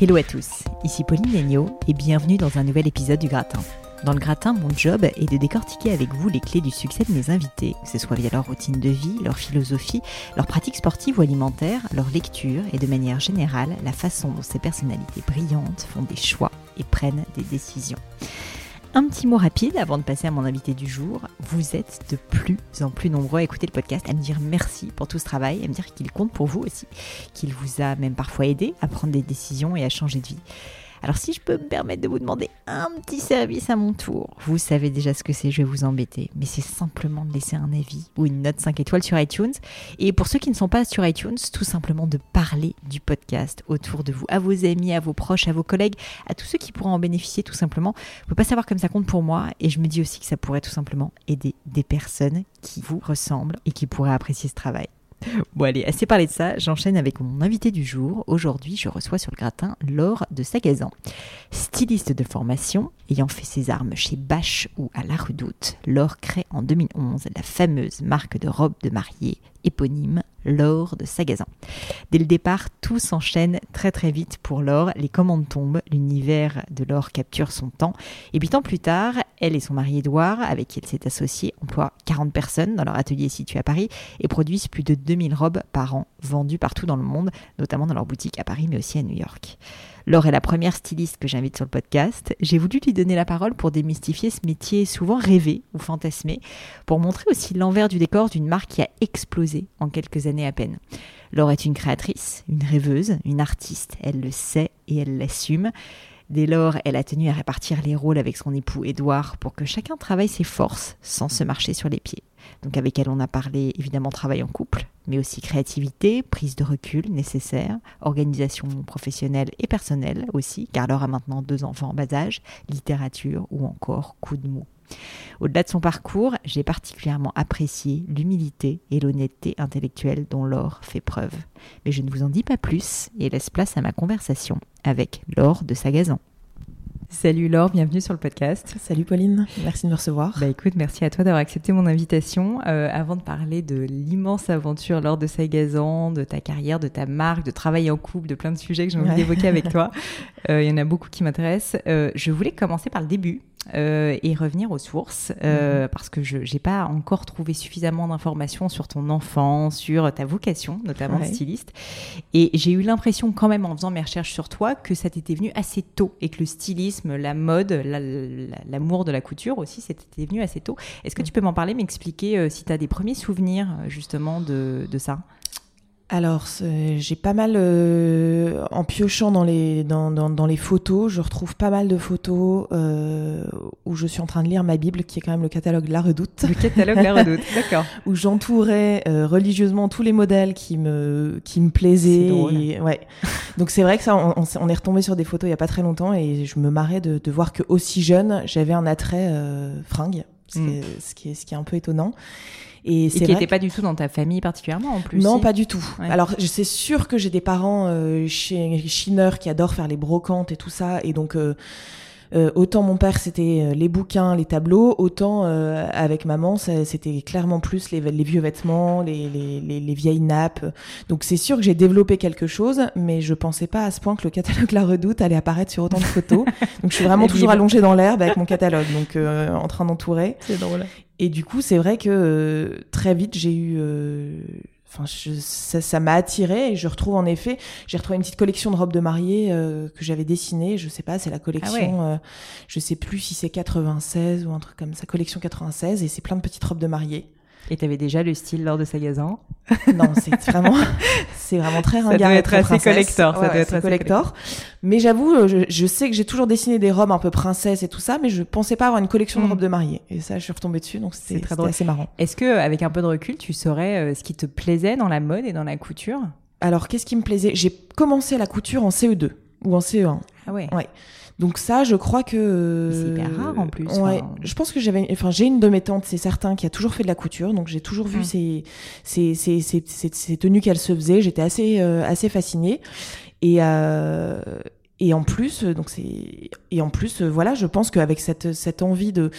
Hello à tous, ici Pauline Legnaud et bienvenue dans un nouvel épisode du Gratin. Dans le gratin, mon job est de décortiquer avec vous les clés du succès de mes invités, que ce soit via leur routine de vie, leur philosophie, leur pratique sportive ou alimentaire, leur lecture et de manière générale la façon dont ces personnalités brillantes font des choix et prennent des décisions. Un petit mot rapide avant de passer à mon invité du jour. Vous êtes de plus en plus nombreux à écouter le podcast, à me dire merci pour tout ce travail, à me dire qu'il compte pour vous aussi, qu'il vous a même parfois aidé à prendre des décisions et à changer de vie. Alors si je peux me permettre de vous demander un petit service à mon tour, vous savez déjà ce que c'est, je vais vous embêter, mais c'est simplement de laisser un avis ou une note 5 étoiles sur iTunes. Et pour ceux qui ne sont pas sur iTunes, tout simplement de parler du podcast autour de vous, à vos amis, à vos proches, à vos collègues, à tous ceux qui pourraient en bénéficier tout simplement. Vous ne pouvez pas savoir comme ça compte pour moi et je me dis aussi que ça pourrait tout simplement aider des personnes qui vous ressemblent et qui pourraient apprécier ce travail. Bon allez, assez parlé de ça, j'enchaîne avec mon invité du jour. Aujourd'hui, je reçois sur le gratin Laure de Sagazan. Styliste de formation, ayant fait ses armes chez Bache ou à La Redoute, Laure crée en 2011 la fameuse marque de robes de mariée éponyme Laure de Sagazan. Dès le départ, tout s'enchaîne très très vite pour Laure. Les commandes tombent, l'univers de Laure capture son temps. Et huit ans plus tard, elle et son mari Édouard, avec qui elle s'est associée, emploient 40 personnes dans leur atelier situé à Paris et produisent plus de 2000 robes par an vendues partout dans le monde, notamment dans leur boutique à Paris mais aussi à New York. Laure est la première styliste que j'invite sur le podcast. J'ai voulu lui donner la parole pour démystifier ce métier souvent rêvé ou fantasmé, pour montrer aussi l'envers du décor d'une marque qui a explosé en quelques années à peine. Laure est une créatrice, une rêveuse, une artiste. Elle le sait et elle l'assume. Dès lors, elle a tenu à répartir les rôles avec son époux Édouard pour que chacun travaille ses forces sans se marcher sur les pieds. Donc avec elle, on a parlé évidemment travail en couple, mais aussi créativité, prise de recul nécessaire, organisation professionnelle et personnelle aussi, car Laure a maintenant deux enfants en bas âge, littérature ou encore coup de mou. Au-delà de son parcours, j'ai particulièrement apprécié l'humilité et l'honnêteté intellectuelle dont Laure fait preuve. Mais je ne vous en dis pas plus et laisse place à ma conversation avec Laure de Sagazan. Salut Laure, bienvenue sur le podcast. Salut Pauline, merci de me recevoir. Bah écoute, merci à toi d'avoir accepté mon invitation. Euh, avant de parler de l'immense aventure Laure de Sagazan, de ta carrière, de ta marque, de travail en couple, de plein de sujets que j'ai envie d'évoquer avec toi, euh, il y en a beaucoup qui m'intéressent. Euh, je voulais commencer par le début. Euh, et revenir aux sources euh, parce que je n'ai pas encore trouvé suffisamment d'informations sur ton enfant, sur ta vocation, notamment de styliste. Et j'ai eu l'impression quand même en faisant mes recherches sur toi que ça t'était venu assez tôt et que le stylisme, la mode, l'amour de la couture aussi, c'était venu assez tôt. Est-ce que tu peux m'en parler, m'expliquer euh, si tu as des premiers souvenirs justement de, de ça? Alors, j'ai pas mal, euh, en piochant dans les, dans, dans, dans, les photos, je retrouve pas mal de photos euh, où je suis en train de lire ma Bible, qui est quand même le catalogue La Redoute. Le catalogue La Redoute, d'accord. où j'entourais euh, religieusement tous les modèles qui me, qui me plaisaient. Et, ouais. Donc c'est vrai que ça, on, on, est retombé sur des photos il y a pas très longtemps et je me marrais de, de voir que aussi jeune, j'avais un attrait euh, fringue, ce, mm. ce, qui est, ce qui est un peu étonnant. Et, qui n'était pas du tout dans ta famille particulièrement en plus. Non, pas du tout. Ouais. Alors c'est sûr que j'ai des parents euh, chineurs qui adorent faire les brocantes et tout ça, et donc euh, euh, autant mon père c'était euh, les bouquins, les tableaux, autant euh, avec maman c'était clairement plus les, les vieux vêtements, les, les, les, vieilles nappes. Donc c'est sûr que j'ai développé quelque chose, mais je pensais pas à ce point que le catalogue La Redoute allait apparaître sur autant de photos. donc je suis vraiment toujours allongée dans l'herbe avec mon catalogue, donc en train d'entourer. C'est drôle. Et du coup, c'est vrai que très vite, j'ai eu Enfin, ça m'a attiré et je retrouve en effet, j'ai retrouvé une petite collection de robes de mariée euh, que j'avais dessinée. Je sais pas, c'est la collection, ah ouais. euh, je sais plus si c'est 96 ou un truc comme ça, collection 96 et c'est plein de petites robes de mariée. Et tu avais déjà le style lors de Sagazan Non, c'est vraiment, c'est vraiment très ringard. Ça doit être assez collector. Ouais, ça doit être assez collector. Mais j'avoue, je, je, sais que j'ai toujours dessiné des robes un peu princesse et tout ça, mais je pensais pas avoir une collection de robes de mariée. Et ça, je suis retombée dessus, donc c'est très drôle, assez marrant. Est-ce que, avec un peu de recul, tu saurais euh, ce qui te plaisait dans la mode et dans la couture? Alors, qu'est-ce qui me plaisait? J'ai commencé la couture en CE2 ou en CE1. Ah ouais. Ouais. Donc ça, je crois que c'est hyper rare en plus. Ouais, enfin... je pense que j'avais, enfin j'ai une de mes tantes, c'est certain, qui a toujours fait de la couture, donc j'ai toujours vu ces, ces, ces, ces, ces, tenues qu'elle se faisait. J'étais assez euh, assez fascinée et euh, et en plus, donc c'est et en plus, voilà, je pense qu'avec cette cette envie de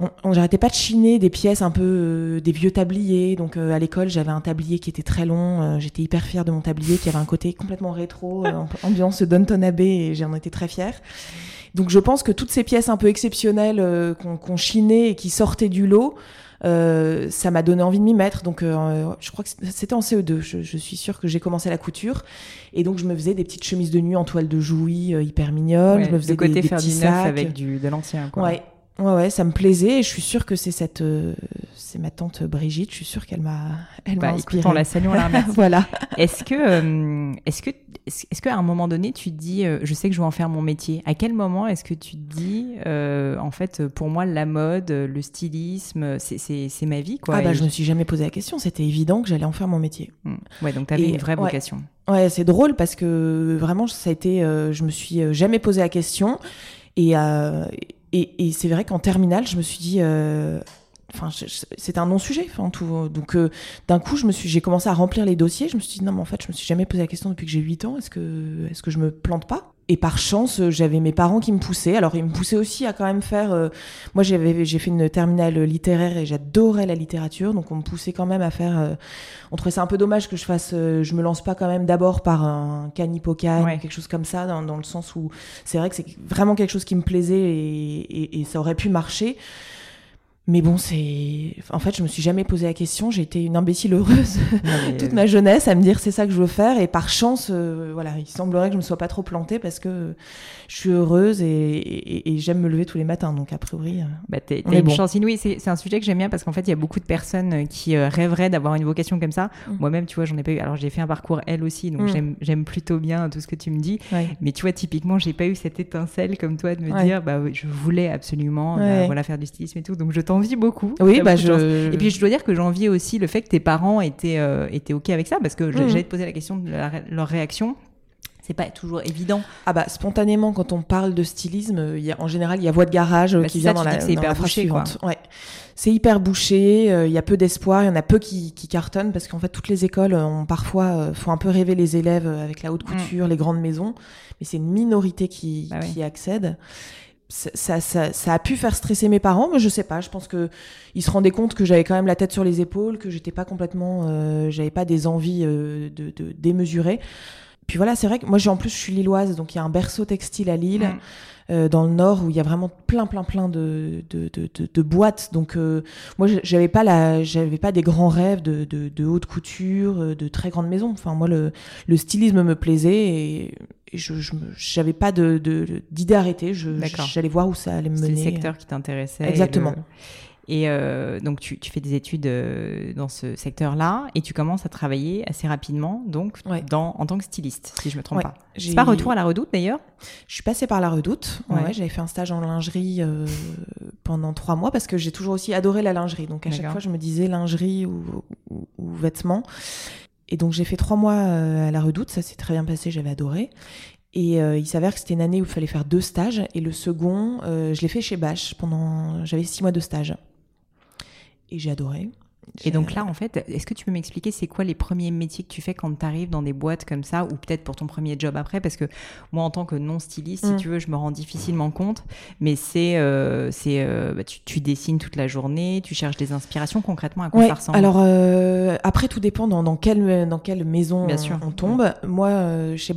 on, j'arrêtais pas de chiner des pièces un peu euh, des vieux tabliers. Donc euh, à l'école, j'avais un tablier qui était très long. Euh, j'étais hyper fière de mon tablier qui avait un côté complètement rétro, ambiance Downton Abbey, et j'en étais très fière. Donc je pense que toutes ces pièces un peu exceptionnelles qu'on chinait et qui sortaient du lot, ça m'a donné envie de m'y mettre. Donc, je crois que c'était en CE2. Je, suis sûre que j'ai commencé la couture. Et donc, je me faisais des petites chemises de nuit en toile de jouy hyper mignonnes. je me faisais côté des, faire petits du neuf avec du, de l'ancien. Ouais. Ouais, ouais, ça me plaisait et je suis sûre que c'est cette, euh, c'est ma tante Brigitte. Je suis sûre qu'elle m'a, elle bah, m'a inspirée. on la salue, on la remercie. voilà. Est-ce que, euh, est-ce que, est-ce qu'à un moment donné, tu te dis, euh, je sais que je vais en faire mon métier. À quel moment est-ce que tu te dis, en fait, pour moi, la mode, le stylisme, c'est, c'est, c'est ma vie, quoi. Ah bah, je, me suis jamais posé la question. C'était évident que j'allais en faire mon métier. Hmm. Ouais, donc tu avais une vraie vocation. Ouais, c'est drôle parce que vraiment, ça a été, je me suis jamais posé la question et et, c'est vrai qu'en terminale, je me suis dit, euh, enfin, un non-sujet, enfin tout. Donc, euh, d'un coup, je me suis, j'ai commencé à remplir les dossiers. Je me suis dit non, mais en fait, je me suis jamais posé la question depuis que j'ai 8 ans. Est-ce que, est-ce que je me plante pas? Et par chance, euh, j'avais mes parents qui me poussaient. Alors, ils me poussaient aussi à quand même faire. Euh, moi, j'avais, j'ai fait une terminale littéraire et j'adorais la littérature, donc on me poussait quand même à faire. Euh, on trouvait ça un peu dommage que je fasse. je me lance pas quand même d'abord par un canipocan ou quelque chose comme ça, dans, dans le sens où c'est vrai que c'est vraiment quelque chose qui me plaisait et, et, et ça aurait pu marcher. Mais bon, c'est. En fait, je me suis jamais posé la question. J'ai été une imbécile heureuse toute ma jeunesse à me dire c'est ça que je veux faire. Et par chance, euh, voilà, il semblerait que je me sois pas trop plantée parce que je suis heureuse et, j'aime me lever tous les matins. Donc, a priori. Euh, bah, t'as une chance inouïe. C'est un sujet que j'aime bien parce qu'en fait, il y a beaucoup de personnes euh, qui rêveraient d'avoir une vocation comme ça. Mm. Moi-même, tu vois, j'en ai pas eu. Alors, j'ai fait un parcours elle aussi, donc mm. j'aime plutôt bien tout ce que tu me dis. Mais tu vois, typiquement, j'ai pas eu cette étincelle comme toi de me dire, bah, je voulais absolument bah, voilà, faire du stylisme et tout. Donc, je j'envie beaucoup. Oui, bah je. Et puis je dois dire que j'envie aussi le fait que tes parents étaient euh, étaient ok avec ça parce que mmh. j'allais te poser la question de leur réaction. C'est pas toujours évident. Ah bah spontanément quand on parle de stylisme, il y a, en général il y a voix de garage euh, bah, qui vient dans la, c'est hyper bouché, quoi. Ouais. C'est hyper bouché, euh, il y a peu d'espoir, il y en a peu qui, qui cartonnent parce qu'en fait toutes les écoles ont parfois font un peu rêver les élèves avec la haute mmh. couture, les grandes maisons, mais c'est une minorité qui, bah qui accède ça, ça, ça, a pu faire stresser mes parents, mais je sais pas. Je pense que ils se rendaient compte que j'avais quand même la tête sur les épaules, que j'étais pas complètement, euh, j'avais pas des envies euh, de, de démesurées. Puis voilà, c'est vrai que moi, j'ai en plus, je suis lilloise, donc il y a un berceau textile à Lille. Mm. Euh, dans le nord où il y a vraiment plein plein plein de de, de, de, boîtes donc euh, moi j'avais pas la j'avais pas des grands rêves de, de, de haute couture euh, de très grandes maisons enfin moi le, le stylisme me plaisait et je j'avais pas de d'idée arrêtée j'allais voir où ça allait me mener c'est le secteur qui t'intéressait exactement et euh, donc, tu, tu, fais des études euh, dans ce secteur-là et tu commences à travailler assez rapidement, donc, dans, en tant que styliste, si je me trompe pas. C'est pas retour à la redoute d'ailleurs? Je suis passée par la redoute. Ouais. J'avais fait un stage en lingerie euh, pendant trois mois parce que j'ai toujours aussi adoré la lingerie. Donc, à chaque fois, je me disais lingerie ou, ou, ou vêtements. Et donc, j'ai fait trois mois à la redoute. Ça s'est très bien passé. J'avais adoré. Et euh, il s'avère que c'était une année où il fallait faire deux stages. Et le second, euh, je l'ai fait chez Bache pendant. J'avais six mois de stage et j'ai adoré. Et donc là, en fait, est-ce que tu peux m'expliquer c'est quoi les premiers métiers que tu fais quand tu arrives dans des boîtes comme ça, ou peut-être pour ton premier job après? Parce que moi, en tant que non-styliste, si mm. tu veux, je me rends difficilement compte, mais c'est, euh, c'est, euh, bah, tu, dessines toute la journée, tu cherches des inspirations concrètement à quoi ça ressemble? Alors euh, après, tout dépend dans, dans, quelle, dans quelle maison on, tombe. Moi, chez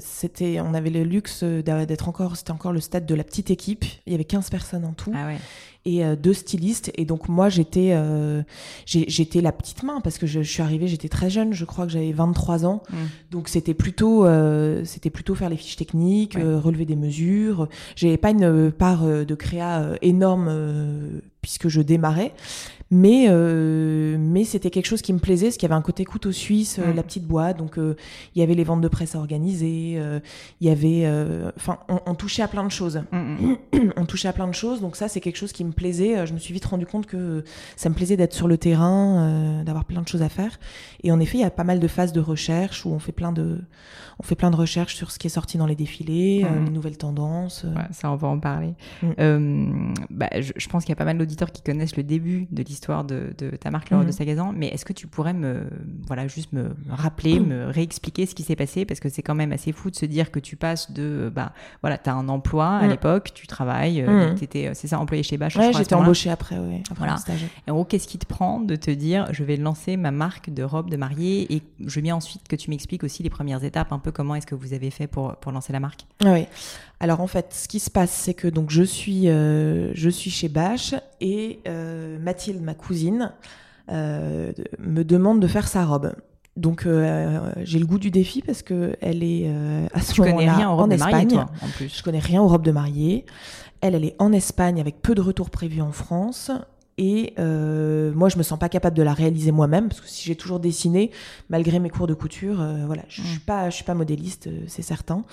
c'était, on avait le luxe d'être encore, c'était encore le stade de la petite équipe. Il y avait 15 personnes en tout. Ah ouais et euh, deux stylistes. Et donc moi, j'étais euh, j'étais la petite main parce que je, suis arrivée, j'étais très jeune, je crois que j'avais 23 ans. Mmh. Donc c'était plutôt euh, c'était plutôt faire les fiches techniques, relever des mesures. J'avais pas une part de créa énorme puisque je démarrais. Mais, euh, mais c'était quelque chose qui me plaisait, parce qu'il y avait un côté couteau suisse, euh, la petite boîte, donc euh, il y avait les ventes de presse à organiser, il y avait... Enfin, on, touchait à plein de choses. Mm, mm. on touchait à plein de choses, donc ça c'est quelque chose qui me plaisait. Je me suis vite rendu compte que ça me plaisait d'être sur le terrain, d'avoir plein de choses à faire. Et en effet, il y a pas mal de phases de recherche où on fait plein de, on fait plein de recherches sur ce qui est sorti dans les défilés, les nouvelles tendances. ça, on va en parler. bah, je, je, pense qu'il y a pas mal d'auditeurs qui connaissent le début de l'histoire histoire de, ta marque L'Heure de Mhm. Sagazan, mais est-ce que tu pourrais me, voilà, juste me rappeler, me réexpliquer ce qui s'est passé? Parce que c'est quand même assez fou de se dire que tu passes de, bah, voilà, tu as un emploi à l'époque, tu travailles, euh, t'étais, euh, c'est ça, employé chez Bach Ouais, j'étais embauchée après, Voilà. Et en gros, qu'est-ce qui te prend de te dire, je vais lancer ma marque de robe de mariée Et je bien ensuite que tu m'expliques aussi les premières étapes, un peu comment est-ce que vous avez fait pour, pour lancer la marque Ah oui. Alors en fait, ce qui se passe, c'est que donc je suis, euh, je suis chez Bach et euh, Mathilde, ma cousine, euh, me demande de faire sa robe. Donc euh, j'ai le goût du défi parce que elle est euh, à ce moment-là rien aux en robes de mariée, Espagne. toi, en plus. Je connais rien aux robes de mariée. Elle, elle est en Espagne avec peu de retours prévus en France. Et euh, moi, je me sens pas capable de la réaliser moi-même parce que si j'ai toujours dessiné, malgré mes cours de couture, euh, voilà, je suis Mm. pas, je suis pas modéliste, euh, c'est certain.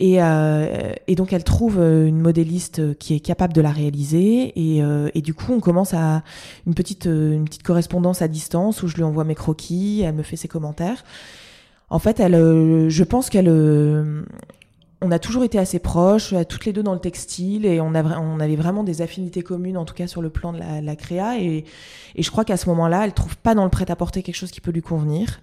Et, euh, et donc, elle trouve euh, une modéliste qui est capable de la réaliser. Et, euh, et du coup, on commence à une petite, euh, une petite correspondance à distance où je lui envoie mes croquis, elle me fait ses commentaires. En fait, elle, euh, je pense qu'elle, euh, on a toujours été assez proches, euh, toutes les deux dans le textile, et on, a, vra- on avait vraiment des affinités communes, en tout cas sur le plan de la, la créa. Et, et je crois qu'à ce moment-là, elle trouve pas dans le prêt-à-porter quelque chose qui peut lui convenir.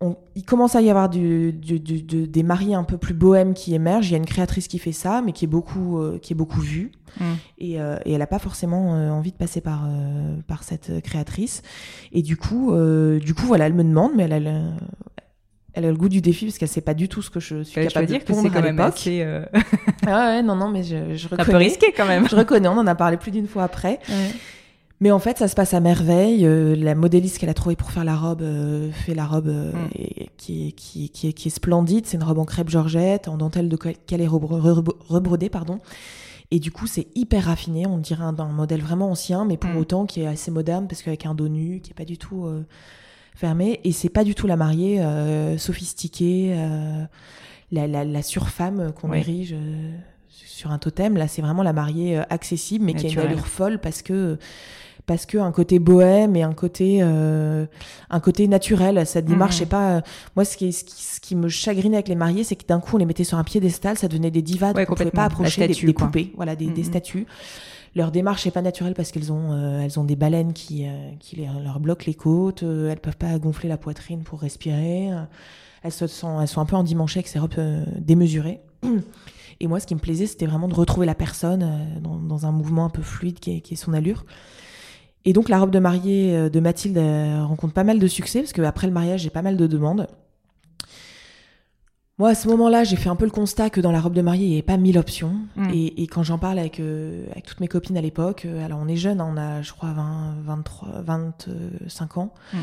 On- il commence à y avoir du, du- du- du- des mariés un peu plus bohèmes qui émergent. Il y a une créatrice qui fait ça, mais qui est beaucoup, euh, qui est beaucoup vue. Mm. Et, euh, et elle n'a pas forcément euh, envie de passer par, par cette créatrice. Et du coup, du coup, voilà, elle me demande, mais elle a le, elle a le goût du défi parce qu'elle sait pas du tout ce que je suis capable de dire que c'est quand même assez. euh, Ah ouais, non, non, mais je, je un peu reconnais. risqué quand même. Je reconnais, on en a parlé plus d'une fois après. Mais en fait, ça se passe à merveille. Euh, la modéliste qu'elle a trouvée pour faire la robe euh, fait la robe Mm. et- qui, est, qui, est- qui, est, qui est splendide. C'est une robe en crêpe georgette, en dentelle de cal- calais rebro- rebro- rebrodé, pardon. Et du coup, c'est hyper raffiné. On dirait un, un modèle vraiment ancien, mais pour Mm. autant qui est assez moderne parce qu'avec un dos nu, qui est pas du tout fermé. Et c'est pas du tout la mariée euh, sophistiquée, euh, la, la, la surfemme qu'on Oui. érige. euh, sur un totem, là c'est vraiment la mariée euh, accessible mais qui a une allure folle parce que parce que un côté bohème et un côté euh, un côté naturel cette démarche c'est pas euh, moi ce qui, ce qui ce qui me chagrinait avec les mariés c'est que d'un coup on les mettait sur un piédestal ça devenait des divas Ouais, on pouvait pas approcher des, statue, des poupées voilà des, des Mhm. statues leur démarche n'est pas naturelle parce qu'elles ont euh, elles ont des baleines qui euh, qui leur bloquent les côtes euh, elles peuvent pas gonfler la poitrine pour respirer euh, elles se sont elles sont un peu endimanchées avec ces robes démesurées et moi, ce qui me plaisait, c'était vraiment de retrouver la personne dans, un mouvement un peu fluide qui est, qui est son allure. Et donc, la robe de mariée de Mathilde rencontre pas mal de succès parce qu'après le mariage, j'ai pas mal de demandes. Moi, à ce moment-là, j'ai fait un peu le constat que dans la robe de mariée, il n'y avait pas mille options. Mm. Et, et quand j'en parle avec, euh, avec toutes mes copines à l'époque, euh, alors on est jeunes, hein, on a, je crois, 20, 23, 25 ans, Mm, mm.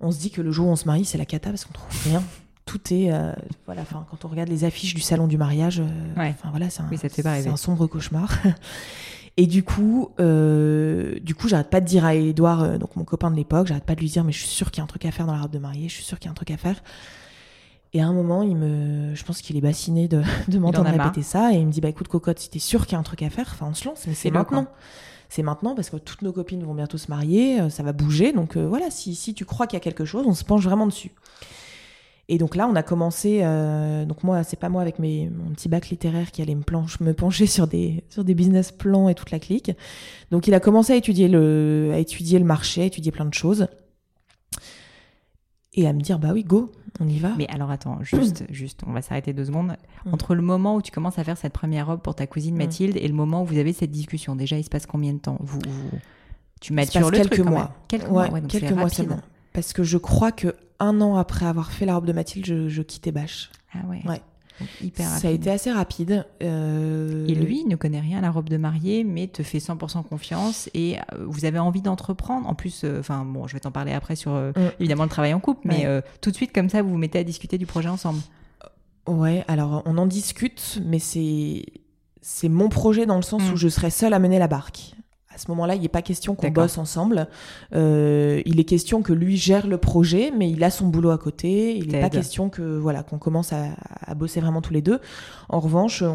on se dit que le jour où on se marie, c'est la cata parce qu'on trouve rien. Tout est, euh, voilà, enfin, quand on regarde les affiches du salon du mariage, Ouais. voilà, c'est un, Oui, un sombre cauchemar. Et du coup, du coup, j'arrête pas de dire à Edouard, donc mon copain de l'époque, j'arrête pas de lui dire, mais je suis sûre qu'il y a un truc à faire dans la robe de mariée, je suis sûre qu'il y a un truc à faire. Et à un moment, il me, je pense qu'il est bassiné de, de m'entendre répéter ça, et il me dit, bah écoute, cocotte, si t'es sûre qu'il y a un truc à faire, enfin, on se lance, mais c'est maintenant. C'est maintenant parce que toutes nos copines vont bientôt se marier, euh, ça va bouger, donc euh, voilà, si, si tu crois qu'il y a quelque chose, on se penche vraiment dessus. Et donc là, on a commencé. euh, donc moi, c'est pas moi avec mes, mon petit bac littéraire qui allait me, planche, me pencher sur des sur des business plans et toute la clique. Donc il a commencé à étudier le à étudier le marché, à étudier plein de choses et à me dire bah oui, go, on y va? Mais alors attends, juste, juste, on va s'arrêter deux secondes. Mm. Entre le moment où tu commences à faire cette première robe pour ta cousine Mm. Mathilde et le moment où vous avez cette discussion, déjà il se passe combien de temps? Vous, vous- Tu matures le quelques truc mois. Quelques Ouais, mois, ouais, donc quelques mois seulement. Parce que je crois que un an après avoir fait la robe de Mathilde, je, je quittais Bâche. Ah ouais. Ouais. Ça a été assez rapide. euh, Et lui, il ne connaît rien à la robe de mariée, mais te fait 100% confiance et euh, vous avez envie d'entreprendre. En plus, euh, enfin bon, je vais t'en parler après sur euh, Mm. évidemment le travail en couple, mais Ouais. tout de suite comme ça, vous vous mettez à discuter du projet ensemble. Ouais, alors on en discute, mais c'est c'est mon projet dans le sens Mm. où je serai seule à mener la barque. À ce moment-là, il n'est pas question qu'on bosse ensemble. Euh, il est question que lui gère le projet, mais il a son boulot à côté. Il n'est pas question que voilà qu'on commence à, à bosser vraiment tous les deux. En revanche, on,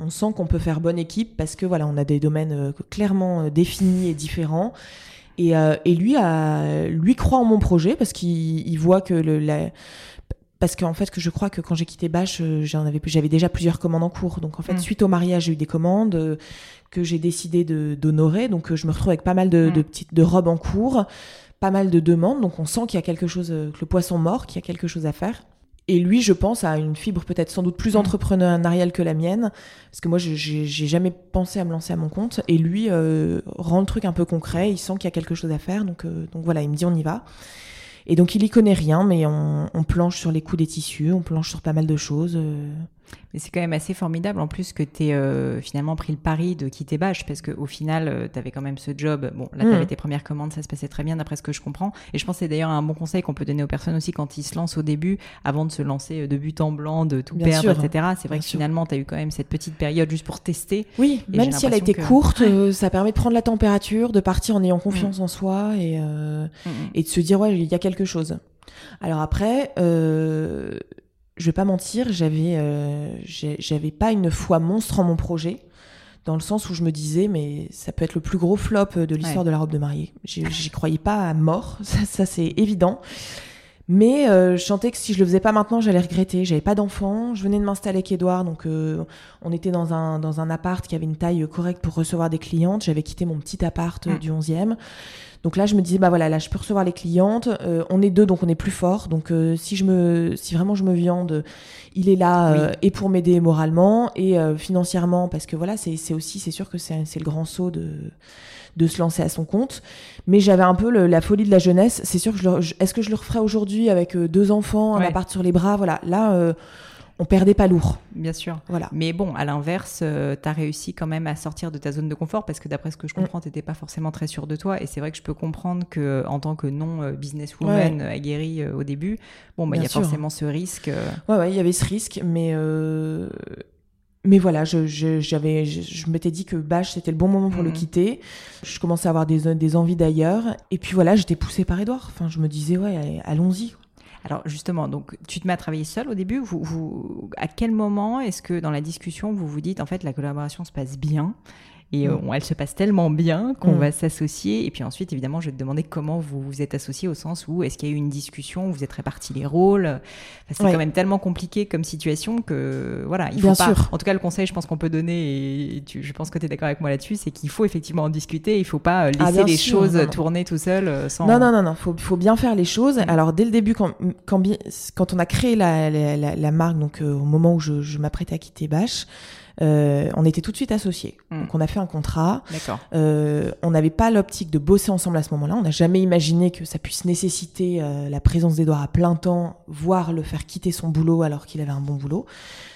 on- on sent qu'on peut faire bonne équipe parce que voilà, on a des domaines euh, clairement euh, définis et différents. Et, euh, et lui, a, lui croit en mon projet parce qu'il il voit que le, la- parce qu'en fait, que je crois que quand j'ai quitté Bâche, euh, j'en avais, j'avais déjà plusieurs commandes en cours. Donc en fait, Mm. suite au mariage, j'ai eu des commandes euh, que j'ai décidé d'honorer. Donc euh, je me retrouve avec pas mal de, Mm. de petites de robes en cours, pas mal de demandes. Donc on sent qu'il y a quelque chose, euh, que le poisson mort, qu'il y a quelque chose à faire. Et lui, je pense, a une fibre peut-être sans doute plus Mm. entrepreneuriale que la mienne, parce que moi, je- j'ai jamais pensé à me lancer à mon compte. Et lui rend le truc un peu concret. Il sent qu'il y a quelque chose à faire, donc donc voilà, il me dit on y va. Et donc il y connaît rien, mais on, on planche sur les coups des tissus, on planche sur pas mal de choses. Euh. Mais c'est quand même assez formidable en plus que tu aies finalement pris le pari de quitter Bâche parce qu'au final, tu avais quand même ce job. Bon, là, tu avais Mm. tes premières commandes, ça se passait très bien d'après ce que je comprends. Et je pense que c'est d'ailleurs un bon conseil qu'on peut donner aux personnes aussi quand ils se lancent au début, avant de se lancer euh, de but en blanc, de tout Bien perdre, sûr. etc. C'est vrai Bien que sûr. finalement, tu as eu quand même cette petite période juste pour tester. Oui, Et même si elle a été que- courte, euh, ça permet de prendre la température, de partir en ayant confiance en soi et, euh, Mm, mm. et de se dire ouais, il y a quelque chose. Alors après, euh, je vais pas mentir, j'avais euh, j'avais pas une foi monstre en mon projet. Dans le sens où je me disais, mais ça peut être le plus gros flop de l'histoire Ouais. de la robe de mariée. J'y croyais pas à mort, ça, ça c'est évident. Mais euh, je sentais que si je le faisais pas maintenant, j'allais regretter. J'avais pas d'enfant. Je venais de m'installer avec Edouard, donc euh, on était dans un, dans un appart qui avait une taille correcte pour recevoir des clientes. J'avais quitté mon petit appart euh, Mm. du 11e. Donc là, je me disais, bah voilà, là, je peux recevoir les clientes. Euh, on est deux, donc on est plus fort. Donc euh, si, je me, si vraiment je me viande, il est là Oui. euh, et pour m'aider moralement et euh, financièrement, parce que voilà, c'est c'est aussi, c'est sûr que c'est c'est le grand saut de, de se lancer à son compte. Mais j'avais un peu le- la folie de la jeunesse. C'est sûr que je est-ce que je le referais aujourd'hui avec deux enfants, un appart sur les bras? Voilà, là, euh, on perdait pas lourd. Bien sûr. Voilà. Mais bon, à l'inverse, tu as réussi quand même à sortir de ta zone de confort parce que d'après ce que je comprends, tu n'étais pas forcément très sûr de toi. Et c'est vrai que je peux comprendre que en tant que non-businesswoman Ouais. aguerrie euh, au début, bon, bah, il y a sûr. forcément ce risque. euh, Ouais, ouais, il y avait ce risque, mais euh, mais voilà, je, je, j'avais, je, je m'étais dit que Bâche c'était le bon moment pour le Mhm. quitter. Je commençais à avoir des, des envies d'ailleurs, et puis voilà, j'étais poussée par Edouard. Enfin, je me disais ouais, allez, allons-y. Alors justement, donc tu te mets à travailler seul au début. Vous, vous, à quel moment est-ce que dans la discussion vous vous dites en fait la collaboration se passe bien et euh, Mm. elle se passe tellement bien qu'on Mm. va s'associer et puis ensuite évidemment je vais te demander comment vous vous êtes associés au sens où est-ce qu'il y a eu une discussion, vous êtes répartis les rôles? Enfin, c'est Ouais. quand même tellement compliqué comme situation que voilà il faut Bien pas. sûr. En tout cas le conseil je pense qu'on peut donner et tu- je pense que tu es d'accord avec moi là-dessus c'est qu'il faut effectivement en discuter. Il faut pas euh, laisser Ah, bien les sûr, choses non, non. tourner tout seul euh, sans. Non, non, non, non, faut, faut bien faire les choses. Mm. Alors dès le début, quand, quand, on a créé la, la, la, la marque, donc euh, au moment où je, je m'apprêtais à quitter Bâche, euh, on était tout de suite associés. Mm. Donc on a fait un contrat. D'accord. Euh, on n'avait pas l'optique de bosser ensemble à ce moment-là. On n'a jamais imaginé que ça puisse nécessiter euh, la présence d'Edouard à plein temps, voire le faire quitter son boulot alors qu'il avait un bon boulot.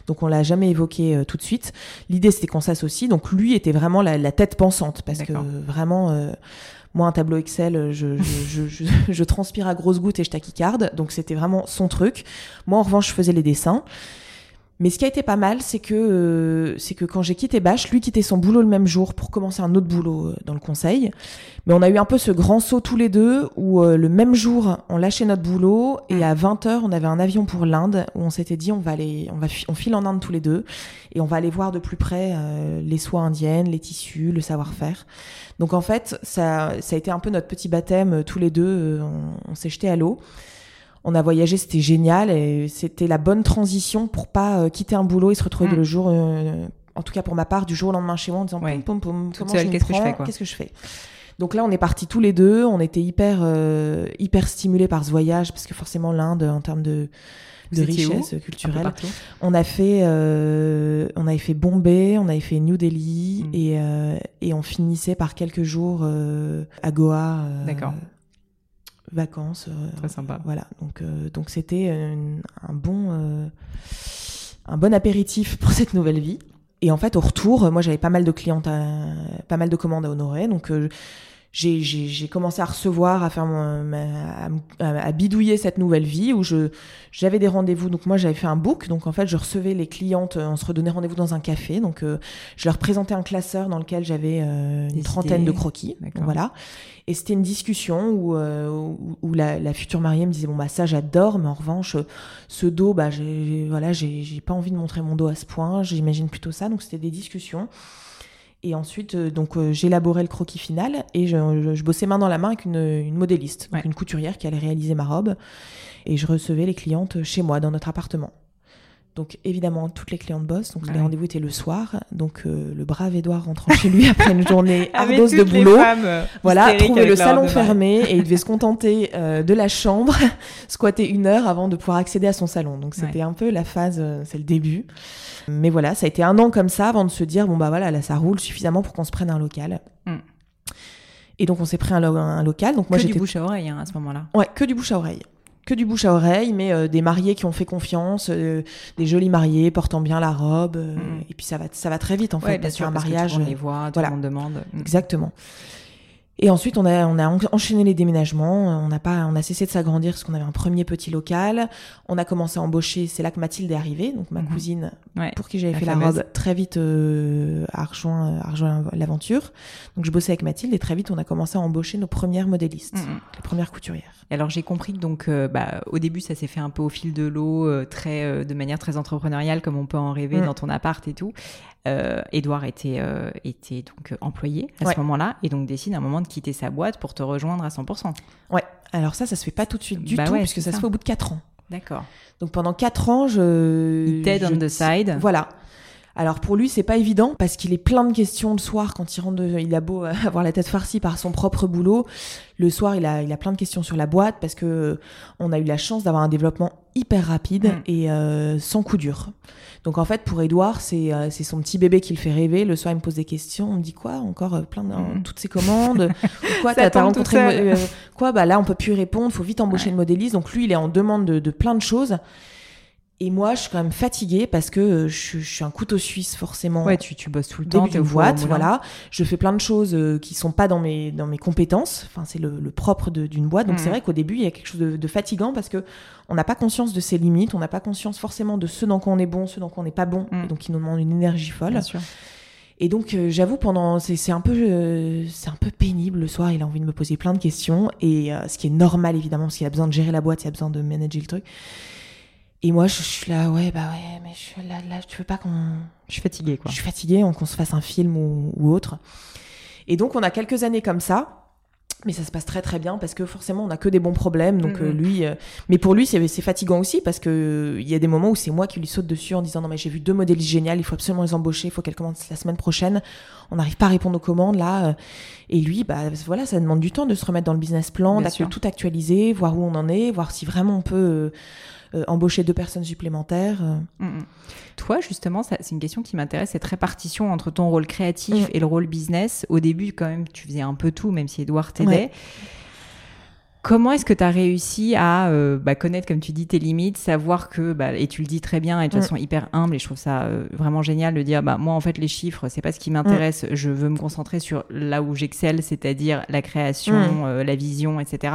Donc on l'a jamais évoqué euh, tout de suite. L'idée c'était qu'on s'associe. Donc lui était vraiment la, la tête pensante parce que vraiment. euh, moi, un tableau Excel, je, je, je, je, je transpire à grosses gouttes et je tachycarde. Donc, c'était vraiment son truc. Moi, en revanche, je faisais les dessins. Mais ce qui a été pas mal, c'est que, euh, c'est que quand j'ai quitté Bâche, lui quittait son boulot le même jour pour commencer un autre boulot euh, dans le conseil. Mais on a eu un peu ce grand saut tous les deux où euh, le même jour, on lâchait notre boulot et à 20h, on avait un avion pour l'Inde où on s'était dit on va aller, on va, on file en Inde tous les deux et on va aller voir de plus près euh, les soies indiennes, les tissus, le savoir-faire. Donc en fait, ça, ça a été un peu notre petit baptême euh, tous les deux. euh, on on s'est jeté à l'eau. On a voyagé, c'était génial et c'était la bonne transition pour pas euh, quitter un boulot et se retrouver Mm. le jour, euh, en tout cas pour ma part, du jour au lendemain chez moi en disant Ouais. pom, pom, comment je qu'est-ce que je fais. Qu'est-ce que je fais? Donc là, on est partis tous les deux. On était hyper, euh, hyper stimulés par ce voyage parce que forcément l'Inde, en termes de, richesse culturelle, on a fait, euh, on avait fait Bombay, on avait fait New Delhi Mm. et, euh, et on finissait par quelques jours euh, à Goa. D'accord. Vacances. euh, Très sympa. Voilà. Donc euh, donc c'était un bon euh, un bon apéritif pour cette nouvelle vie. Et en fait, au retour, moi j'avais pas mal de clientes, à- pas mal de commandes à honorer, donc. j'ai- commencé à recevoir, à faire mon- à, à- à bidouiller cette nouvelle vie où je j'avais des rendez-vous. Donc moi j'avais fait un book, donc en fait je recevais les clientes, on se redonnait rendez-vous dans un café. Donc euh, je leur présentais un classeur dans lequel j'avais euh, une trentaine de croquis. Voilà. Et c'était une discussion où, euh, où, où la, la future mariée me disait bon bah ça j'adore, mais en revanche ce dos bah j'ai voilà j'ai pas envie de montrer mon dos à ce point. J'imagine plutôt ça. Donc c'était des discussions. Et ensuite, euh, donc euh, j'élaborais le croquis final et je, je- je bossais main dans la main avec une, une modéliste, donc Ouais. une couturière qui allait réaliser ma robe. Et je recevais les clientes chez moi, dans notre appartement. Donc évidemment, toutes les clientes bossent, donc Ah les rendez-vous étaient le soir. Donc euh, le brave Édouard rentrant chez lui après une journée Avec ardos de boulot. euh, Voilà, trouver le salon fermé et il devait se contenter euh, de la chambre, squatter une heure avant de pouvoir accéder à son salon. Donc c'était un peu la phase, euh, c'est le début. Mais voilà, ça a été un an comme ça avant de se dire bon bah voilà là ça roule suffisamment pour qu'on se prenne un local. Mm. Et donc on s'est pris un, lo- un local. Donc moi que du j'étais bouche à oreille hein, à ce moment-là. ouais que du bouche à oreille. Que du bouche à oreille, mais euh, des mariés qui ont fait confiance, euh, des jolis mariés portant bien la robe, euh, Mm. et puis ça va, ça va très vite en fait, Ouais, parce qu'un que mariage, tout le monde les voit, tout voilà. le monde demande. Mm. Exactement. Et ensuite, on a, on a en- enchaîné les déménagements. On n'a pas, on a cessé de s'agrandir parce qu'on avait un premier petit local. On a commencé à embaucher. C'est là que Mathilde est arrivée, donc ma Mhm. cousine Ouais. pour qui j'avais fait fameuse. la robe, très vite euh, a rejoint, a rejoint l'aventure. Donc je bossais avec Mathilde et très vite on a commencé à embaucher nos premières modélistes, mm. les premières couturières. Et Alors j'ai compris que donc euh, bah, au début ça s'est fait un peu au fil de l'eau, euh, très euh, de manière très entrepreneuriale comme on peut en rêver Mm. dans ton appart et tout. Euh, Edouard était euh, était donc euh, employé à Ouais. ce moment-là et donc décide à un moment de quitter sa boîte pour te rejoindre à 100%. Ouais. Alors ça, ça se fait pas tout de suite du Bah tout ouais, puisque ça, se fait au bout de quatre ans. D'accord. Donc pendant quatre ans, je. Il t'aide on the side. Voilà. Alors pour lui, c'est pas évident parce qu'il est plein de questions le soir quand il rentre. De... Il a beau euh, avoir la tête farcie par son propre boulot, le soir il a il a plein de questions sur la boîte parce que euh, on a eu la chance d'avoir un développement hyper rapide Mm. et euh, sans coup dur. Donc en fait pour Edouard, c'est euh, c'est son petit bébé qui le fait rêver. Le soir il me pose des questions, on me dit quoi? Encore plein de Mm. toutes ces commandes? Quoi t'as rencontré euh, quoi? Bah là on peut plus y répondre, faut vite embaucher Ouais. une modéliste. Donc lui il est en demande de, de plein de choses. Et moi, je suis quand même fatiguée parce que euh, je, je suis un couteau suisse forcément. Ouais, tu, tu bosses tout le temps, au boîte, voilà. Je fais plein de choses euh, qui sont pas dans mes dans mes compétences. Enfin, c'est le, le propre d'une boîte. Donc c'est vrai qu'au début, il y a quelque chose de, de fatigant parce que on n'a pas conscience de ses limites, on n'a pas conscience forcément de ce dans quoi on est bon, ce dans quoi on n'est pas bon. Et donc, il nous demande une énergie folle. Bien sûr. Et donc, euh, j'avoue, pendant, c'est c'est un peu, euh, c'est un peu pénible le soir. Il a envie de me poser plein de questions et euh, ce qui est normal évidemment parce qu'il a besoin de gérer la boîte, il a besoin de manager le truc. Et moi, je, suis là, ouais, bah ouais, mais je suis là, là, tu veux pas qu'on, Je suis fatiguée quoi. je suis fatiguée, on- qu'on se fasse un film ou, ou autre. Et donc, on a quelques années comme ça. Mais ça se passe très très bien parce que forcément on a que des bons problèmes donc Mhm. euh, lui euh, mais pour lui c'est fatigant aussi parce que euh, y a des moments où c'est moi qui lui saute dessus en disant non mais j'ai vu deux modèles géniales il faut absolument les embaucher il faut qu'elles commencent la semaine prochaine on n'arrive pas à répondre aux commandes là et lui bah voilà ça demande du temps de se remettre dans le business plan Bien d'actu- sûr. tout actualiser voir où on en est voir si vraiment on peut embaucher deux personnes supplémentaires euh. Mm, mm. Toi, justement, c'est une question qui m'intéresse, cette répartition entre ton rôle créatif Mm. et le rôle business. Au début, quand même, tu faisais un peu tout, même si Edouard t'aidait. Ouais. Comment est-ce que tu as réussi à euh, bah, connaître, comme tu dis, tes limites, savoir que, bah, et tu le dis très bien, et de toute Mm. façon hyper humble, et je trouve ça euh, vraiment génial de dire, bah, moi, en fait, les chiffres, c'est pas ce qui m'intéresse, je veux me concentrer sur là où j'excelle, c'est-à-dire la création, Mm. euh, la vision, etc.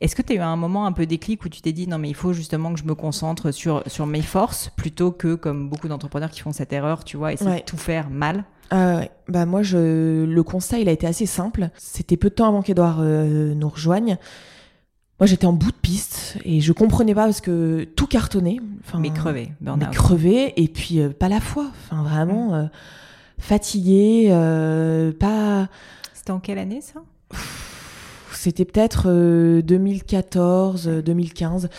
Est-ce que tu as eu un moment un peu déclic où tu t'es dit, non, mais il faut justement que je me concentre sur, sur mes forces, plutôt que comme beaucoup d'entrepreneurs qui font cette erreur, tu vois, essayer Ouais. de tout faire mal? Ah ouais. Bah moi, je... le constat, il a été assez simple. C'était peu de temps avant qu'Edouard euh, nous rejoigne. Moi, j'étais en bout de piste et je comprenais pas parce que tout cartonnait. Enfin, Mais crevé, mais burn-out. crevé et puis euh, pas la foi. Enfin, vraiment euh, fatigué, pas. C'était en quelle année ça? C'était peut-être euh, 2014, euh, 2015,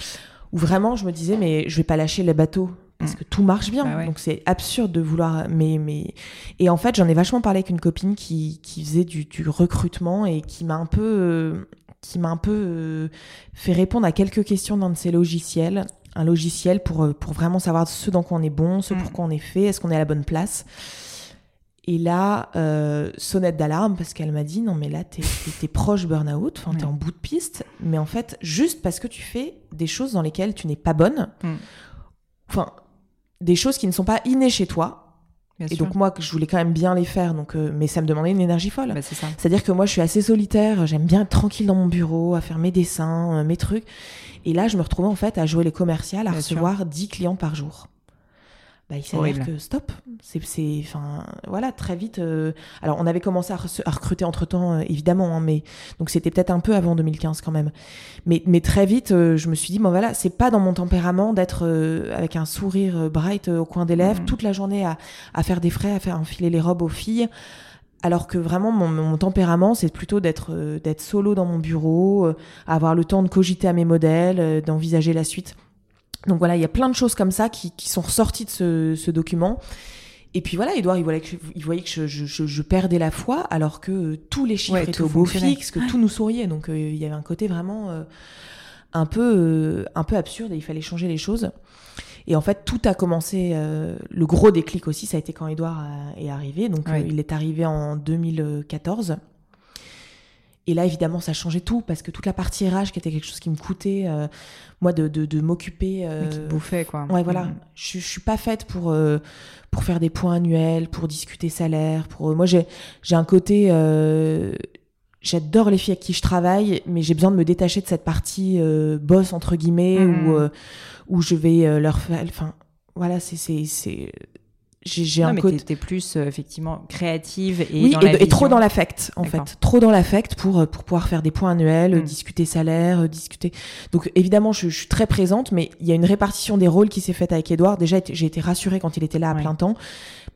où vraiment je me disais mais je vais pas lâcher le bateau parce Mm. que tout marche bien. Bah ouais. Donc c'est absurde de vouloir. Mais mais et en fait j'en ai vachement parlé avec une copine qui qui faisait du, du recrutement et qui m'a un peu euh, qui m'a un peu euh, fait répondre à quelques questions dans de ces logiciels. Un logiciel pour, euh, pour vraiment savoir ce dans quoi on est bon, ce Mm. pour quoi on est fait, est-ce qu'on est à la bonne place. Et là, euh, sonnette d'alarme parce qu'elle m'a dit non mais là t'es t'es proche burn-out, enfin t'es Ouais. en bout de piste, mais en fait juste parce que tu fais des choses dans lesquelles tu n'es pas bonne, Mm. Des choses qui ne sont pas innées chez toi. Bien Et sûr. donc moi je voulais quand même bien les faire, donc euh, mais ça me demandait une énergie folle. Bah, c'est ça. C'est-à-dire que moi, je suis assez solitaire, j'aime bien être tranquille dans mon bureau, à faire mes dessins, euh, mes trucs. Et là, je me retrouvais en fait à jouer les commerciales, à Bien recevoir 10 clients par jour. Bah, il s'avère que stop. C'est, enfin, voilà, très vite. Euh, alors, on avait commencé à, recruter entre temps, euh, évidemment, hein, mais donc c'était peut-être un peu avant 2015 quand même. Mais, mais très vite, euh, je me suis dit, bon voilà, c'est pas dans mon tempérament d'être avec un sourire bright au coin des lèvres mmh. toute la journée à, à, faire des frais, à faire enfiler les robes aux filles. Alors que vraiment, mon, mon tempérament, c'est plutôt d'être d'être solo dans mon bureau, avoir le temps de cogiter à mes modèles, d'envisager la suite. Donc voilà, il y a plein de choses comme ça qui, qui sont ressorties de ce, ce, document. Et puis voilà, Edouard, il voyait que, je, il voyait que je, je, je, perdais la foi, alors que tous les chiffres étaient au beau fixe, que tout nous souriait. Donc euh, il y avait un côté vraiment euh, un peu euh, un peu absurde et il fallait changer les choses. Et en fait, tout a commencé. le gros déclic aussi, ça a été quand Edouard est arrivé. Donc il est arrivé en 2014. Et là, évidemment, ça changeait tout parce que toute la partie RH, qui était quelque chose qui me coûtait, euh, moi, de, de, de m'occuper. Euh... Qui bouffait, quoi. Ouais, voilà. Mm. Je, je suis pas faite pour, euh, pour faire des points annuels, pour discuter salaire. Pour... Euh, moi, j'ai un côté. J'adore les filles avec qui je travaille, mais j'ai besoin de me détacher de cette partie boss, entre guillemets, mm. où, où je vais leur faire. Enfin, voilà, c'est j'ai un côté t'es plus euh, effectivement créative et oui, et, trop dans l'affect en fait. Trop dans l'affect pour euh, pour pouvoir faire des points annuels mm. discuter salaire euh, discuter. Donc évidemment je, je, suis très présente mais il y a une répartition des rôles qui s'est faite avec Edouard déjà j'ai été rassurée quand il était là à plein temps.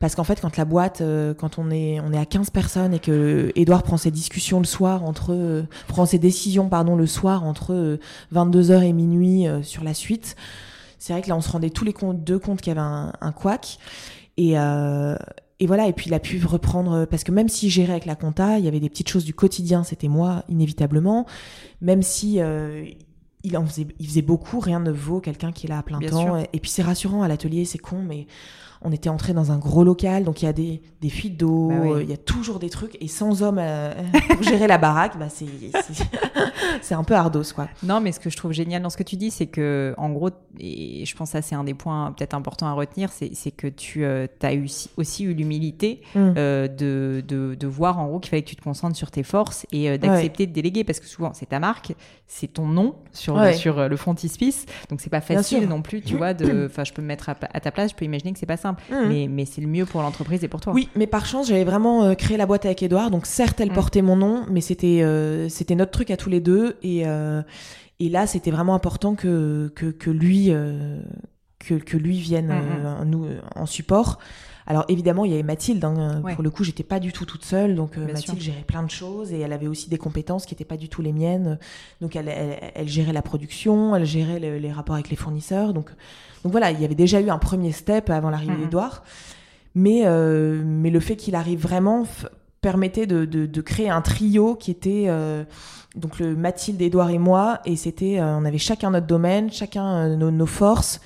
Parce qu'en fait quand la boîte quand on est on est à 15 personnes et que Edouard prend ses discussions le soir entre prend ses décisions pardon le soir entre 22h et minuit sur la suite c'est vrai que là on se rendait tous les comptes deux comptes qu'il y avait un, un couac et, euh, et voilà, et puis il a pu reprendre, parce que même s'il gérait avec la compta, il y avait des petites choses du quotidien, c'était moi, inévitablement. Même si euh, il en faisait, il faisait beaucoup, rien ne vaut quelqu'un qui est là à plein temps. Et puis c'est rassurant à l'atelier, c'est con, mais on était entré dans un gros local, donc il y a des, des fuites d'eau, bah euh, il y a toujours des trucs, et sans homme euh, pour gérer la baraque, bah c'est, c'est un peu ardos, quoi. Non, mais ce que je trouve génial dans ce que tu dis, c'est que, en gros, et je pense que ça c'est un des points peut-être importants à retenir, c'est, que tu euh, as eu, aussi eu l'humilité mm. de, de, de, voir en gros qu'il fallait que tu te concentres sur tes forces et d'accepter de déléguer, parce que souvent c'est ta marque, c'est ton nom sur, le, sur le frontispice, donc c'est pas facile non plus, tu vois, de, enfin je peux me mettre à, à, ta place, je peux imaginer que c'est pas simple. Mmh. Mais, mais c'est le mieux pour l'entreprise et pour toi. Oui, mais par chance, j'avais vraiment euh, créé la boîte avec Edouard. Donc certes, elle mmh. portait mon nom, mais c'était euh, c'était notre truc à tous les deux. Et, euh, et là, c'était vraiment important que, que, que lui, que, que lui vienne mmh, nous, en support. Alors évidemment, il y avait Mathilde. Hein, Pour le coup, j'étais pas du tout toute seule, donc Mathilde gérait plein de choses et elle avait aussi des compétences qui n'étaient pas du tout les miennes. Donc elle, elle, gérait la production, elle gérait les rapports avec les fournisseurs. Donc donc voilà, il y avait déjà eu un premier step avant l'arrivée mhm. d'Edouard. Mais, euh, mais le fait qu'il arrive vraiment permettait de, de, créer un trio qui était euh, donc le Mathilde, Edouard et moi. Et c'était, euh, on avait chacun notre domaine, chacun nos, nos, forces.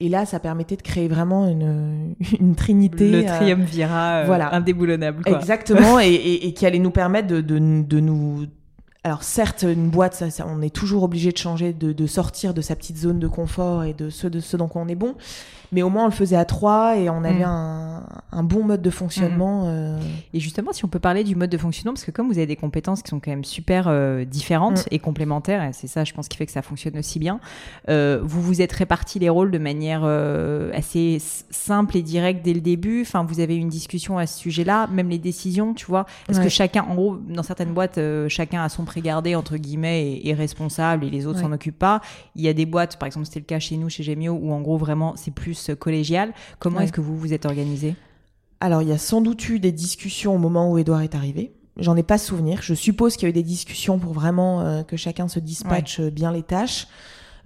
Et là, ça permettait de créer vraiment une, une trinité. Le triumvirat voilà. indéboulonnable. Quoi. Exactement, et, et, et, qui allait nous permettre de, de, de nous alors certes, une boîte, ça, on est toujours obligé de changer, de, de, sortir de sa petite zone de confort et de ce, de ce dont on est bon mais au moins on le faisait à trois et on avait mm. un, un, bon mode de fonctionnement. Mm. Euh. Et justement, si on peut parler du mode de fonctionnement, parce que comme vous avez des compétences qui sont quand même super euh, différentes mm. et complémentaires, et c'est ça, je pense, qui fait que ça fonctionne aussi bien, euh, vous vous êtes répartis les rôles de manière assez simple et directe dès le début. Enfin, vous avez une discussion à ce sujet-là, même les décisions, tu vois. Est-ce que chacun, en gros, dans certaines boîtes, chacun a son pré-gardé entre guillemets et est responsable et les autres s'en occupent pas? Il y a des boîtes, par exemple, c'était le cas chez nous, chez Gemio, où en gros vraiment c'est plus collégial. Comment est-ce que vous vous êtes organisé? Alors, il y a sans doute eu des discussions au moment où Edouard est arrivé. J'en ai pas souvenir. Je suppose qu'il y a eu des discussions pour vraiment euh, que chacun se dispatche euh, bien les tâches.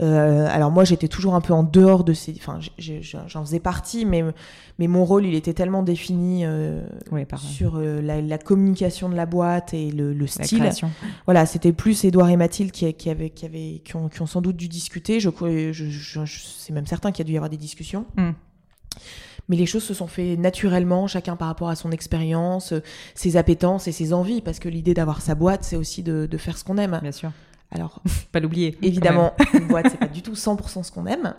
Euh, alors moi j'étais toujours un peu en dehors de ces, enfin j'en faisais partie, mais mais mon rôle il était tellement défini sur la, communication de la boîte et le, le style. Voilà, c'était plus Édouard et Mathilde qui, qui avaient qui avaient qui ont, qui ont sans doute dû discuter. Je, je, je, c'est même certain qu'il y a dû y avoir des discussions. Hmm. Mais les choses se sont fait naturellement, chacun par rapport à son expérience, ses appétences et ses envies, parce que l'idée d'avoir sa boîte, c'est aussi de, de, faire ce qu'on aime. Bien sûr. Alors, pas l'oublier. Évidemment, une boîte, c'est pas du tout 100% ce qu'on aime.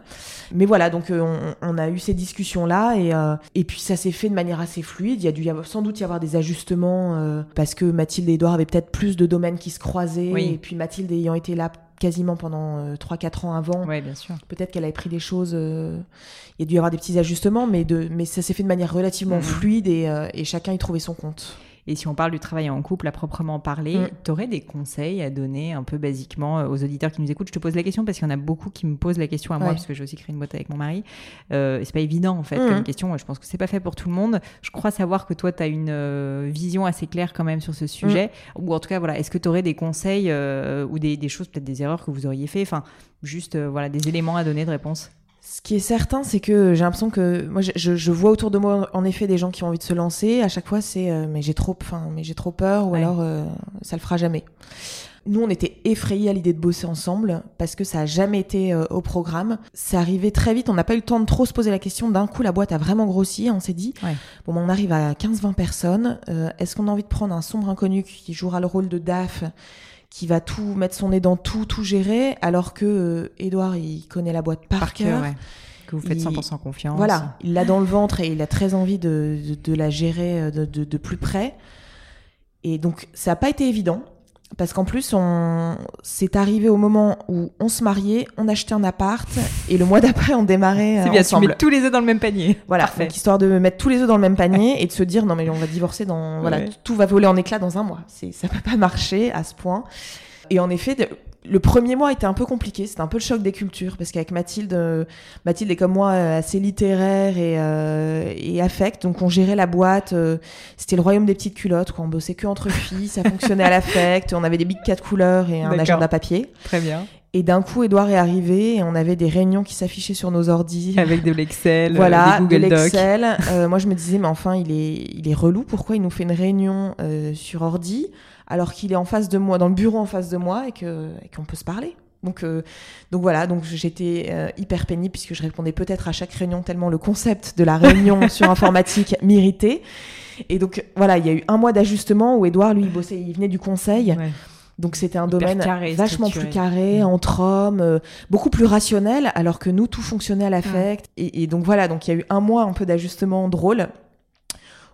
Mais voilà, donc on, on, a eu ces discussions-là et, et puis ça s'est fait de manière assez fluide. Il y a dû y avoir, sans doute y avoir des ajustements parce que Mathilde et Edouard avaient peut-être plus de domaines qui se croisaient. Et puis Mathilde ayant été là quasiment pendant 3-4 ans avant. Bien sûr. Peut-être qu'elle avait pris des choses. il y a dû y avoir des petits ajustements, mais, de, mais ça s'est fait de manière relativement mm-hmm. fluide et, et chacun y trouvait son compte. Et si on parle du travail en couple à proprement parler, mm. tu aurais des conseils à donner un peu basiquement euh, aux auditeurs qui nous écoutent? Je te pose la question parce qu'il y en a beaucoup qui me posent la question à moi, parce que j'ai aussi créé une boîte avec mon mari. Euh, c'est pas évident en fait mm. comme question. Je pense que c'est pas fait pour tout le monde. Je crois savoir que toi, tu as une euh, vision assez claire quand même sur ce sujet. Mm. Ou en tout cas, voilà, est-ce que tu aurais des conseils euh, ou des, des choses, peut-être des erreurs que vous auriez fait? Enfin, juste voilà, des éléments à donner de réponse ce qui est certain, c'est que j'ai l'impression que moi, je, je, vois autour de moi en effet des gens qui ont envie de se lancer. À chaque fois, c'est euh, mais j'ai trop, enfin, mais j'ai trop peur, ou alors euh, ça le fera jamais. Nous, on était effrayés à l'idée de bosser ensemble parce que ça a jamais été euh, au programme. C'est arrivé très vite. On n'a pas eu le temps de trop se poser la question. D'un coup, la boîte a vraiment grossi. On s'est dit, bon, on arrive à 15-20 personnes. Est-ce qu'on a envie de prendre un sombre inconnu qui jouera le rôle de DAF qui va tout mettre son nez dans tout, tout gérer, alors que Edouard, il connaît la boîte par, cœur. Que vous faites 100% confiance. Voilà, il l'a dans le ventre et il a très envie de, de, la gérer de, de, plus près. Et donc, ça n'a pas été évident. Parce qu'en plus, on... c'est arrivé au moment où on se mariait, on achetait un appart, et le mois d'après, on démarrait C'est bien, tu mets tous les œufs dans le même panier. Voilà, donc histoire de mettre tous les œufs dans le même panier et de se dire, non mais on va divorcer dans... Voilà, tout va voler en éclats dans un mois. Ça peut pas marcher à ce point. Et en effet, le premier mois était un peu compliqué, c'était un peu le choc des cultures, parce qu'avec Mathilde, euh, Mathilde est comme moi euh, assez littéraire et, euh, et affect, donc on gérait la boîte, c'était le royaume des petites culottes, quoi. on bossait que entre filles, ça fonctionnait à l'affect, on avait des big quatre couleurs et un agenda papier. Très bien. Et d'un coup, Edouard est arrivé et on avait des réunions qui s'affichaient sur nos ordis. Avec de l'Excel, voilà, des Google de l'Excel. moi, je me disais, mais enfin, il est, il est relou. Pourquoi il nous fait une réunion sur ordi? Alors qu'il est en face de moi, dans le bureau en face de moi, et qu'on peut se parler. Donc, euh, donc voilà, donc j'étais euh, hyper pénible puisque je répondais peut-être à chaque réunion tellement le concept de la réunion sur informatique m'irritait. Et donc voilà, il y a eu un mois d'ajustement où Edouard, lui, il bossait, il venait du conseil. Donc c'était un domaine vachement plus carré, entre hommes, euh, beaucoup plus rationnel, alors que nous, tout fonctionnait à l'affect. Et, et, donc voilà, donc il y a eu un mois un peu d'ajustement drôle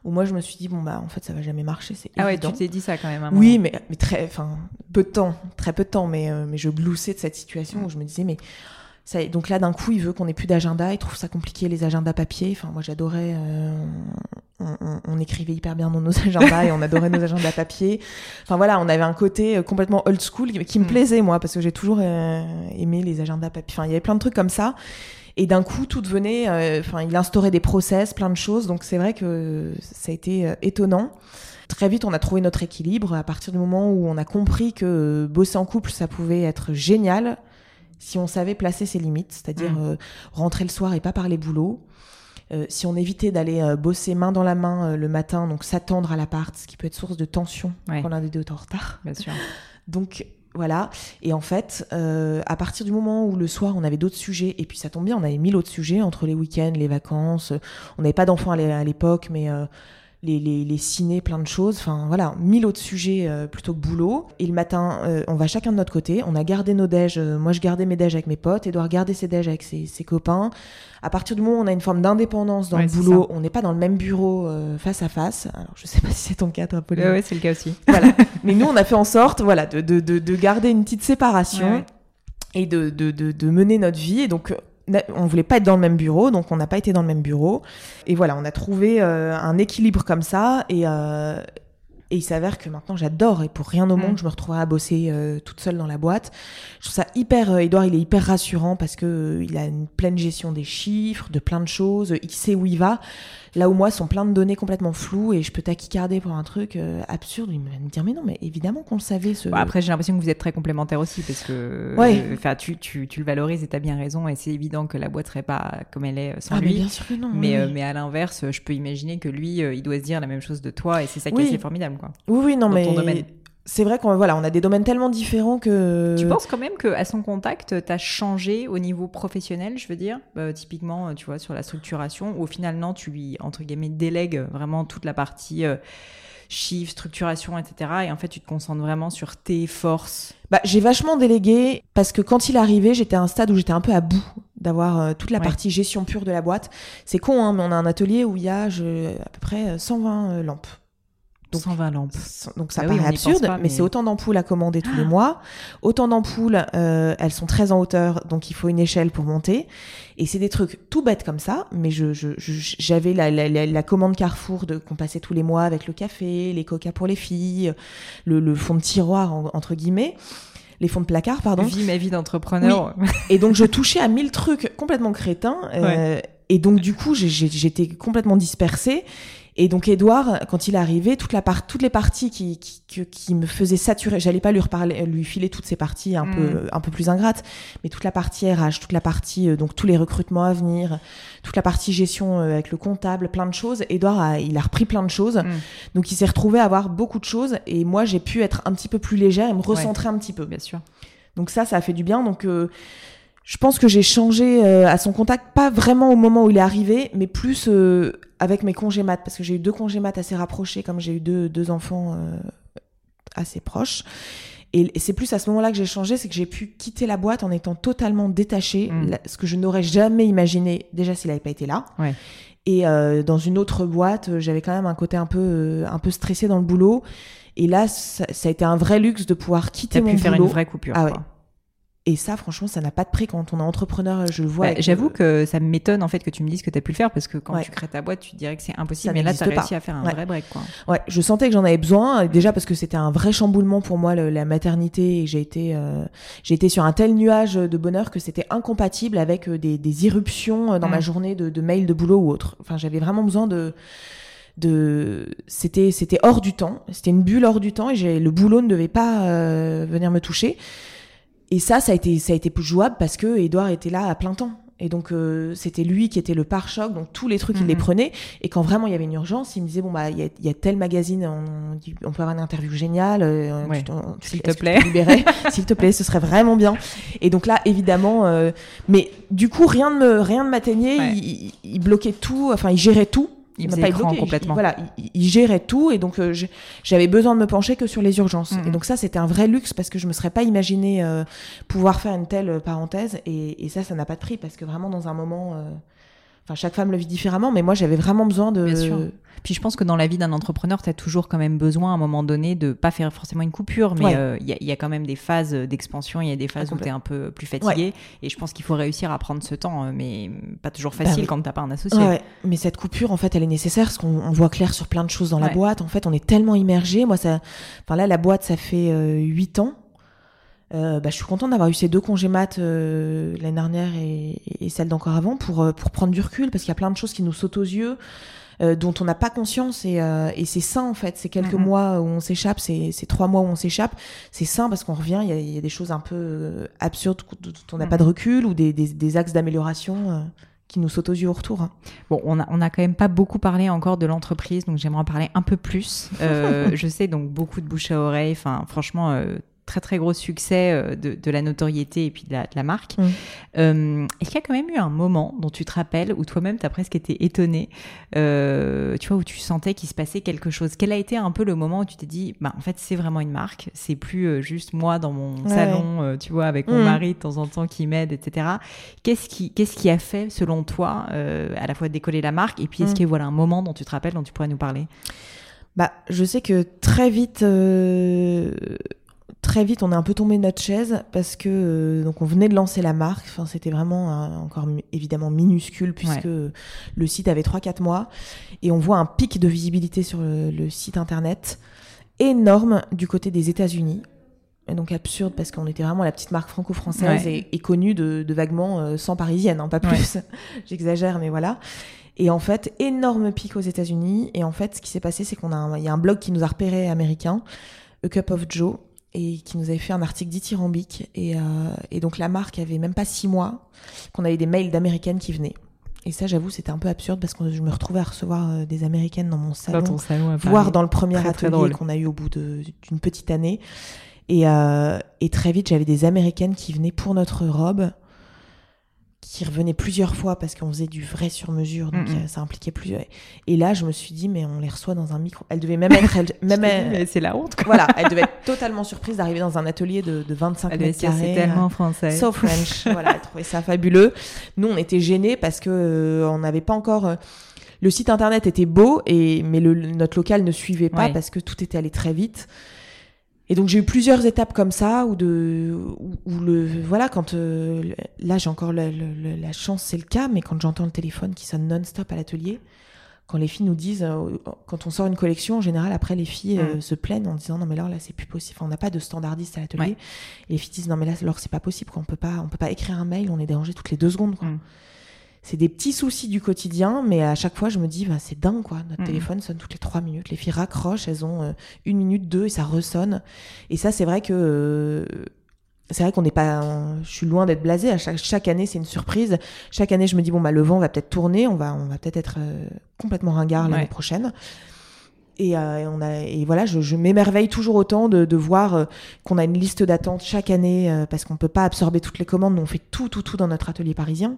où moi je me suis dit bon bah en fait ça va jamais marcher c'est ah ouais tu t'es dit ça quand même oui mais, mais très enfin peu de temps très peu de temps mais euh, mais je gloussais de cette situation où je me disais mais ça, donc là d'un coup il veut qu'on ait plus d'agenda il trouve ça compliqué les agendas papier. Enfin moi j'adorais euh, on, écrivait hyper bien dans nos agendas et on adorait nos agendas papier. Enfin voilà on avait un côté euh, complètement old school qui, me mm. plaisait moi parce que j'ai toujours aimé les agendas papier. Enfin il y avait plein de trucs comme ça et d'un coup, tout devenait. Euh, enfin, il instaurait des process, plein de choses. Donc c'est vrai que ça a été euh, étonnant. Très vite, on a trouvé notre équilibre à partir du moment où on a compris que bosser en couple, ça pouvait être génial si on savait placer ses limites, c'est-à-dire mmh. euh, rentrer le soir et pas parler boulot. si on évitait d'aller bosser main dans la main le matin, donc s'attendre à l'appart, ce qui peut être source de tension quand l'un des deux est en retard. Bien sûr. Donc voilà. Et en fait, euh, à partir du moment où le soir on avait d'autres sujets, et puis ça tombe bien, on avait mille autres sujets entre les week-ends, les vacances. On n'avait pas d'enfants à l'époque, mais euh, les, les, les ciné, plein de choses. Enfin voilà, mille autres sujets euh, plutôt que boulot. Et le matin, euh, on va chacun de notre côté. On a gardé nos déj. Euh, moi, je gardais mes déj avec mes potes. Edouard gardait ses déj avec ses, ses, copains. À partir du moment où on a une forme d'indépendance dans le boulot, on n'est pas dans le même bureau face à face. Alors, je sais pas si c'est ton cas, toi, Pauline. Oui, c'est le cas aussi. Voilà. Mais nous, on a fait en sorte, voilà, de, de, de, de garder une petite séparation. et de, de, de, de, mener notre vie. Et donc, on voulait pas être dans le même bureau, donc on n'a pas été dans le même bureau. Et voilà, on a trouvé euh, un équilibre comme ça. Et, euh, et il s'avère que maintenant j'adore et pour rien au monde mm. je me retrouverai à bosser euh, toute seule dans la boîte. Je trouve ça hyper Edouard, il est hyper rassurant parce que il a une pleine gestion des chiffres, de plein de choses, il sait où il va. Là où moi, sont plein de données complètement floues et je peux taquicarder pour un truc euh, absurde. Il va me dire, mais non, mais évidemment qu'on le savait. Ce... après, j'ai l'impression que vous êtes très complémentaires aussi parce que ouais. enfin, tu, tu, tu, le valorises et tu as bien raison. Et c'est évident que la boîte serait pas comme elle est sans ah, lui. Mais bien sûr que non. Mais, euh, mais à l'inverse, je peux imaginer que lui, euh, il doit se dire la même chose de toi et c'est ça qui est assez formidable. Quoi, oui, oui, non, mais c'est vrai qu'on voilà, on a des domaines tellement différents que. Tu penses quand même qu'à son contact, tu as changé au niveau professionnel, je veux dire, bah, typiquement, tu vois, sur la structuration, ou au final, non, tu lui, entre guillemets, délègues vraiment toute la partie. Euh, chiffres, structuration, etc. Et en fait, tu te concentres vraiment sur tes forces. Bah, j'ai vachement délégué parce que quand il arrivé, j'étais à un stade où j'étais un peu à bout d'avoir euh, toute la partie gestion pure de la boîte. C'est con, hein, mais on a un atelier où il y a je, à peu près 120 euh, lampes. Donc, 120 lampes. Donc ça bah paraît absurde, mais, c'est autant d'ampoules à commander tous les ah. mois. Autant d'ampoules, euh, elles sont très en hauteur, donc il faut une échelle pour monter. Et c'est des trucs tout bêtes comme ça, mais je, j'avais la, la, la, commande Carrefour de qu'on passait tous les mois avec le café, les coca pour les filles, le, le fond de tiroir entre guillemets les fonds de placard, pardon. Vie ma vie d'entrepreneur. Et donc je touchais à mille trucs complètement crétins. Euh, et donc du coup, j'étais complètement dispersée. Et donc Edouard, quand il est arrivé, toute la part, toutes les parties qui, qui, qui me faisaient saturer, j'allais pas lui reparler, lui filer toutes ces parties un peu mm. un peu plus ingrates, mais toute la partie RH, toute la partie euh, donc tous les recrutements à venir, toute la partie gestion euh, avec le comptable, plein de choses. Edouard a, il a repris plein de choses, mm. donc il s'est retrouvé à avoir beaucoup de choses et moi j'ai pu être un petit peu plus légère et me recentrer un petit peu. Bien sûr. Donc ça, ça a fait du bien. Donc euh, je pense que j'ai changé euh, à son contact, pas vraiment au moment où il est arrivé, mais plus euh, avec mes congés maths, parce que j'ai eu deux congés maths assez rapprochés, comme j'ai eu deux, deux enfants euh, assez proches. Et, c'est plus à ce moment-là que j'ai changé, c'est que j'ai pu quitter la boîte en étant totalement détachée, mm. ce que je n'aurais jamais imaginé, déjà s'il n'avait pas été là. Ouais. Et dans une autre boîte, j'avais quand même un côté un peu, un peu stressé dans le boulot. Et là, ça, a été un vrai luxe de pouvoir quitter mon pu faire une vraie coupure. Ah ouais. Et ça, franchement, ça n'a pas de prix quand on est entrepreneur. Je le vois. Bah, j'avoue que ça m'étonne en fait que tu me dises que tu as pu le faire parce que quand tu crées ta boîte, tu dirais que c'est impossible. mais là, tu as réussi à faire un vrai break. Quoi. Ouais, je sentais que j'en avais besoin. Déjà parce que c'était un vrai chamboulement pour moi, la maternité. Et j'ai été, euh, j'ai été sur un tel nuage de bonheur que c'était incompatible avec euh, des, des, irruptions euh, dans ma mm. journée de, de mails de boulot ou autre. Enfin, j'avais vraiment besoin de de c'était c'était hors du temps c'était une bulle hors du temps et le boulot ne devait pas venir me toucher et ça, ça a été, ça a été jouable parce que Edouard était là à plein temps. Et donc euh, c'était lui qui était le pare-choc, donc tous les trucs il les mhm. prenait. Et quand vraiment il y avait une urgence, il me disait bon bah il y a, y a, tel magazine, on, on, peut avoir une interview géniale, euh, s'il te plaît, s'il te plaît, ce serait vraiment bien. Et donc là évidemment, euh, mais du coup rien ne me rien ne m'atteignait, il, il, bloquait tout, enfin il gérait tout il, il pas bloqué. complètement. voilà, il, gérait tout et donc euh, j'avais besoin de me pencher que sur les urgences. Et donc ça, c'était un vrai luxe parce que je me serais pas imaginé euh, pouvoir faire une telle euh, parenthèse. Et, et ça, ça n'a pas de prix parce que vraiment dans un moment, enfin chaque femme le vit différemment, mais moi j'avais vraiment besoin de. Bien sûr. Puis je pense que dans la vie d'un entrepreneur, tu as toujours quand même besoin à un moment donné de pas faire forcément une coupure, mais euh, il y, a quand même des phases d'expansion, il y a des phases où tu es un peu plus fatigué. Et je pense qu'il faut réussir à prendre ce temps, euh, mais pas toujours bah facile quand t'as pas un associé. Mais cette coupure, en fait, elle est nécessaire parce qu'on voit clair sur plein de choses dans la boîte. En fait, on est tellement immergé. Moi, ça, enfin là, la boîte, ça fait euh, huit ans. Bah, je suis contente d'avoir eu ces deux congés maths l'année dernière et, et celle d'encore avant pour, pour prendre du recul parce qu'il y a plein de choses qui nous sautent aux yeux. Euh, dont on n'a pas conscience et, euh, et c'est sain en fait. C'est quelques mois où on s'échappe, c'est trois mois où on s'échappe. C'est sain parce qu'on revient, il y a, y a, des choses un peu euh, absurdes dont on n'a pas de recul ou des, des, des axes d'amélioration qui nous sautent aux yeux au retour. Hein. Bon, on a, on a quand même pas beaucoup parlé encore de l'entreprise, donc j'aimerais en parler un peu plus. Euh, je sais donc beaucoup de bouche à oreille. Enfin, franchement, euh, très très gros succès euh, de, de, la notoriété et puis de la, de la marque. Mm. Euh, Est-ce qu'il y a quand même eu un moment dont tu te rappelles où toi-même tu as presque été étonné, euh, tu vois, où tu sentais qu'il se passait quelque chose? Quel a été un peu le moment où tu t'es dit, bah en fait c'est vraiment une marque, c'est plus juste moi dans mon salon, tu vois, avec mon mm. mari de temps en temps qui m'aide, etc. Qu'est-ce qui, qu'est-ce qui a fait selon toi à la fois décoller la marque et puis est-ce mm. qu'il y a voilà un moment dont tu te rappelles dont tu pourrais nous parler? Bah, je sais que très vite, euh, très vite, on est un peu tombé de notre chaise parce que euh, donc on venait de lancer la marque. Enfin, c'était vraiment encore évidemment minuscule puisque le site avait 3-4 mois et on voit un pic de visibilité sur le, site internet énorme du côté des États-Unis. Et donc absurde parce qu'on était vraiment la petite marque franco-française et, connue de, vaguement 100 euh, parisiennes, hein, pas plus. J'exagère, mais voilà. Et en fait, énorme pic aux États-Unis. Et en fait, ce qui s'est passé, c'est qu'on a, il y a un blog qui nous a repéré américain, A Cup of Joe, et qui nous avait fait un article dithyrambique. Et, euh, et donc la marque avait même pas six mois qu'on avait des mails d'américaines qui venaient. Et ça, j'avoue, c'était un peu absurde parce que je me retrouvais à recevoir euh, des américaines dans mon salon, dans salon voire dans le premier atelier qu'on a eu au bout d'une petite année. Et, euh, et très vite, j'avais des américaines qui venaient pour notre robe qui revenait plusieurs fois parce qu'on faisait du vrai sur mesure, donc euh, ça impliquait plusieurs. Et là, je me suis dit, mais on les reçoit dans un micro. Elle devait même être, elle- même elle- c'est la honte, quoi. voilà, elle devait être totalement surprise d'arriver dans un atelier de, de 25 Elle mètres carrés. c'est euh, tellement français. So French. voilà, elle trouvait ça fabuleux. Nous, on était gênés parce que euh, on n'avait pas encore. euh, le site internet était beau, et, mais le, notre local ne suivait pas Ouais. parce que tout était allé très vite. Et donc j'ai eu plusieurs étapes comme ça où de où, où le voilà quand euh, là j'ai encore le- le- le- la chance c'est le cas mais quand j'entends le téléphone qui sonne non-stop à l'atelier quand les filles nous disent euh, quand on sort une collection en général après les filles euh, Mm. se plaignent en disant non mais là là c'est plus possible Enfin, on n'a pas de standardiste à l'atelier Ouais. et les filles disent non mais là alors c'est pas possible quoi. on peut pas on peut pas écrire un mail on est dérangé toutes les deux secondes quoi. Mm. C'est des petits soucis du quotidien mais à chaque fois je me dis bah, c'est dingue quoi. Notre Mm. téléphone sonne toutes les trois minutes. Les filles raccrochent elles ont euh, une minute deux et ça ressonne. Et ça c'est vrai que euh, c'est vrai qu'on n'est pas on- je suis loin d'être blasée. À chaque, chaque année c'est une surprise. Chaque année je me dis bon bah le vent va peut-être tourner. On va on va peut-être être euh, complètement ringard l'année prochaine. Et, euh, on a, et voilà, je, je m'émerveille toujours autant de, de voir euh, qu'on a une liste d'attente chaque année euh, parce qu'on peut pas absorber toutes les commandes. Nous, on fait tout, tout, tout dans notre atelier parisien.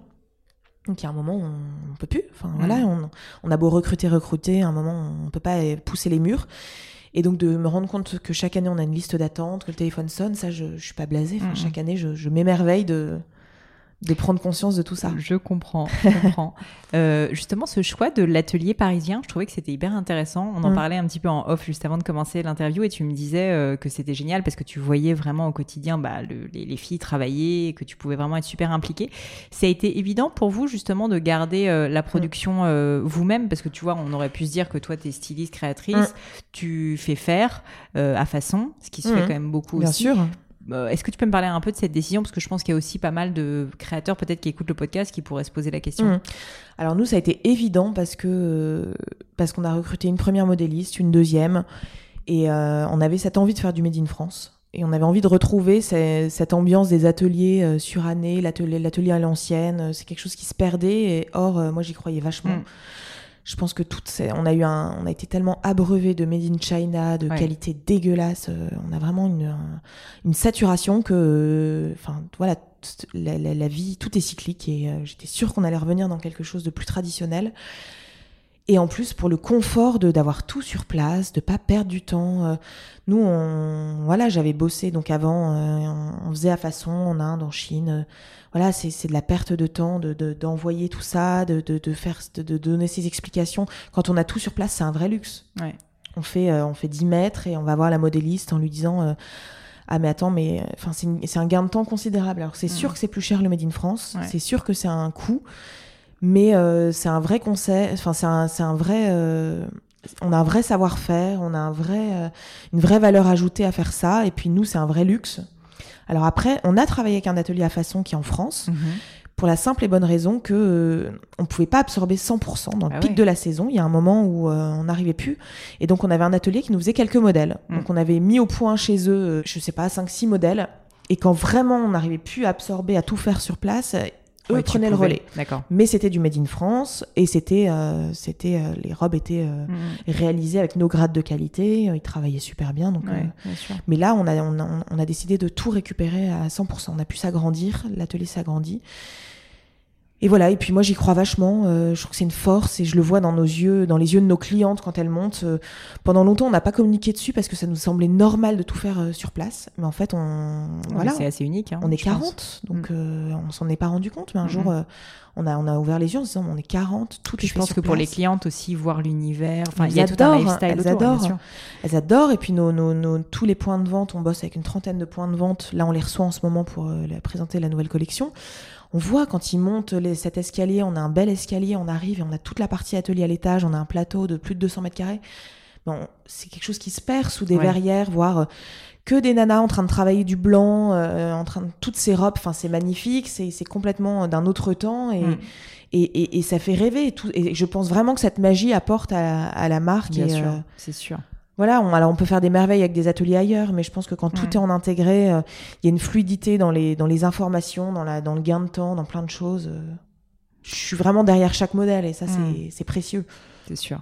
Donc il y a un moment où on, peut plus. Enfin voilà, on, on a beau recruter, recruter, à un moment on peut pas pousser les murs. Et donc de me rendre compte que chaque année on a une liste d'attente, que le téléphone sonne, ça je, je suis pas blasée. Enfin, Mhm. Chaque année je, je m'émerveille de de prendre conscience de tout ça. Je comprends, je comprends. Euh, justement, ce choix de l'atelier parisien, je trouvais que c'était hyper intéressant. On en Mm. parlait un petit peu en off juste avant de commencer l'interview et tu me disais euh, que c'était génial parce que tu voyais vraiment au quotidien bah, le- les, les filles travailler et que tu pouvais vraiment être super impliquée. Ça a été évident pour vous justement de garder euh, la production euh, vous-même? Parce que tu vois, on aurait pu se dire que toi, tu es styliste, créatrice, Mm. tu fais faire à façon, ce qui se Mm. fait quand même beaucoup Bien aussi. sûr. Euh, Est-ce que tu peux me parler un peu de cette décision? Parce que je pense qu'il y a aussi pas mal de créateurs peut-être qui écoutent le podcast qui pourraient se poser la question. Mm. Alors nous, ça a été évident parce que parce qu'on a recruté une première modéliste, une deuxième, et euh, on avait cette envie de faire du Made in France. Et on avait envie de retrouver ces- cette ambiance des ateliers euh, surannés, l'atelier, l'atelier à l'ancienne. euh, C'est quelque chose qui se perdait. Et or, euh, moi, j'y croyais vachement. Mm. Je pense que toutes ces, on a eu un, on a été tellement abreuvé de made in China, de Ouais. qualité dégueulasse. euh, on a vraiment une, un- une saturation que, euh, enfin, voilà, t- la, la- la vie, tout est cyclique et euh, j'étais sûre qu'on allait revenir dans quelque chose de plus traditionnel. Et en plus, pour le confort de d'avoir tout sur place, de pas perdre du temps. euh, nous, on, voilà, j'avais bossé donc avant, euh, on, faisait à façon en Inde, en Chine. euh, voilà, c'est c'est de la perte de temps, de de- d'envoyer tout ça, de, de, de faire, de, de donner ces explications. Quand on a tout sur place, c'est un vrai luxe. Ouais. On fait, on fait 10 mètres et on va voir la modéliste en lui disant euh, Ah, mais attends, mais enfin, c'est un gain de temps considérable. Alors, c'est sûr Mhm. que c'est plus cher le Made in France, Ouais. c'est sûr que c'est un coût, mais euh, c'est un vrai conseil, enfin, c'est un, c'est un vrai. euh, on a un vrai savoir-faire, on a un vrai, euh, une vraie valeur ajoutée à faire ça, et puis nous, c'est un vrai luxe. Alors après, on a travaillé avec un atelier à façon qui est en France, Mhm. pour la simple et bonne raison que euh, on pouvait pas absorber 100% dans le Ah pic ouais. de la saison. Il y a un moment où euh, on n'arrivait plus, et donc on avait un atelier qui nous faisait quelques modèles. Mm. Donc on avait mis au point chez eux, je sais pas, 5-6 modèles, et quand vraiment on n'arrivait plus à absorber, à tout faire sur place, eux Ouais, tu prenaient le relais. D'accord. Mais c'était du made in France, et c'était, euh, c'était, euh, les robes étaient euh, Mhm. réalisées avec nos grades de qualité. Ils travaillaient super bien, donc. Ouais, bien sûr. mais là, on a, on, a, on a décidé de tout récupérer à 100%. On a pu s'agrandir, l'atelier s'agrandit. Et voilà, et puis moi j'y crois vachement, euh, je trouve que c'est une force et je le vois dans nos yeux, dans les yeux de nos clientes quand elles montent. euh, pendant longtemps on n'a pas communiqué dessus parce que ça nous semblait normal de tout faire euh, sur place, mais en fait on, Ouais, voilà, C'est assez unique. hein, on est je pense. 40, donc euh, on s'en est pas rendu compte, mais un Mhm. jour euh, on, a, on a ouvert les yeux en se disant on est 40, tout est je pense sur que pour les clientes aussi, voir l'univers, enfin, il y a tout un lifestyle elles autour, bien adorent. sûr. Elles adorent. Et puis nos, nos, nos- tous les points de vente, on bosse avec une trentaine de points de vente. Là, on les reçoit en ce moment pour euh, la- présenter la nouvelle collection. On voit quand ils montent les, cet escalier, on a un bel escalier, on arrive et on a toute la partie atelier à l'étage, on a un plateau de plus de 200 mètres carrés. Bon, c'est quelque chose qui se perd sous des Ouais. verrières, voire euh, que des nanas en train de travailler du blanc, euh, en train de toutes ces robes. Enfin, c'est magnifique, c'est c'est complètement d'un autre temps et, Mm. et, et, et ça fait rêver. Et, tout, et je pense vraiment que cette magie apporte à, à la marque. Bien sûr, euh, c'est sûr. Voilà, on, alors on peut faire des merveilles avec des ateliers ailleurs, mais je pense que quand tout est en intégré, euh, il y a une fluidité dans les, dans les informations, dans, la, dans le gain de temps, dans plein de choses. euh. je suis vraiment derrière chaque modèle et ça, c'est c'est précieux. C'est sûr.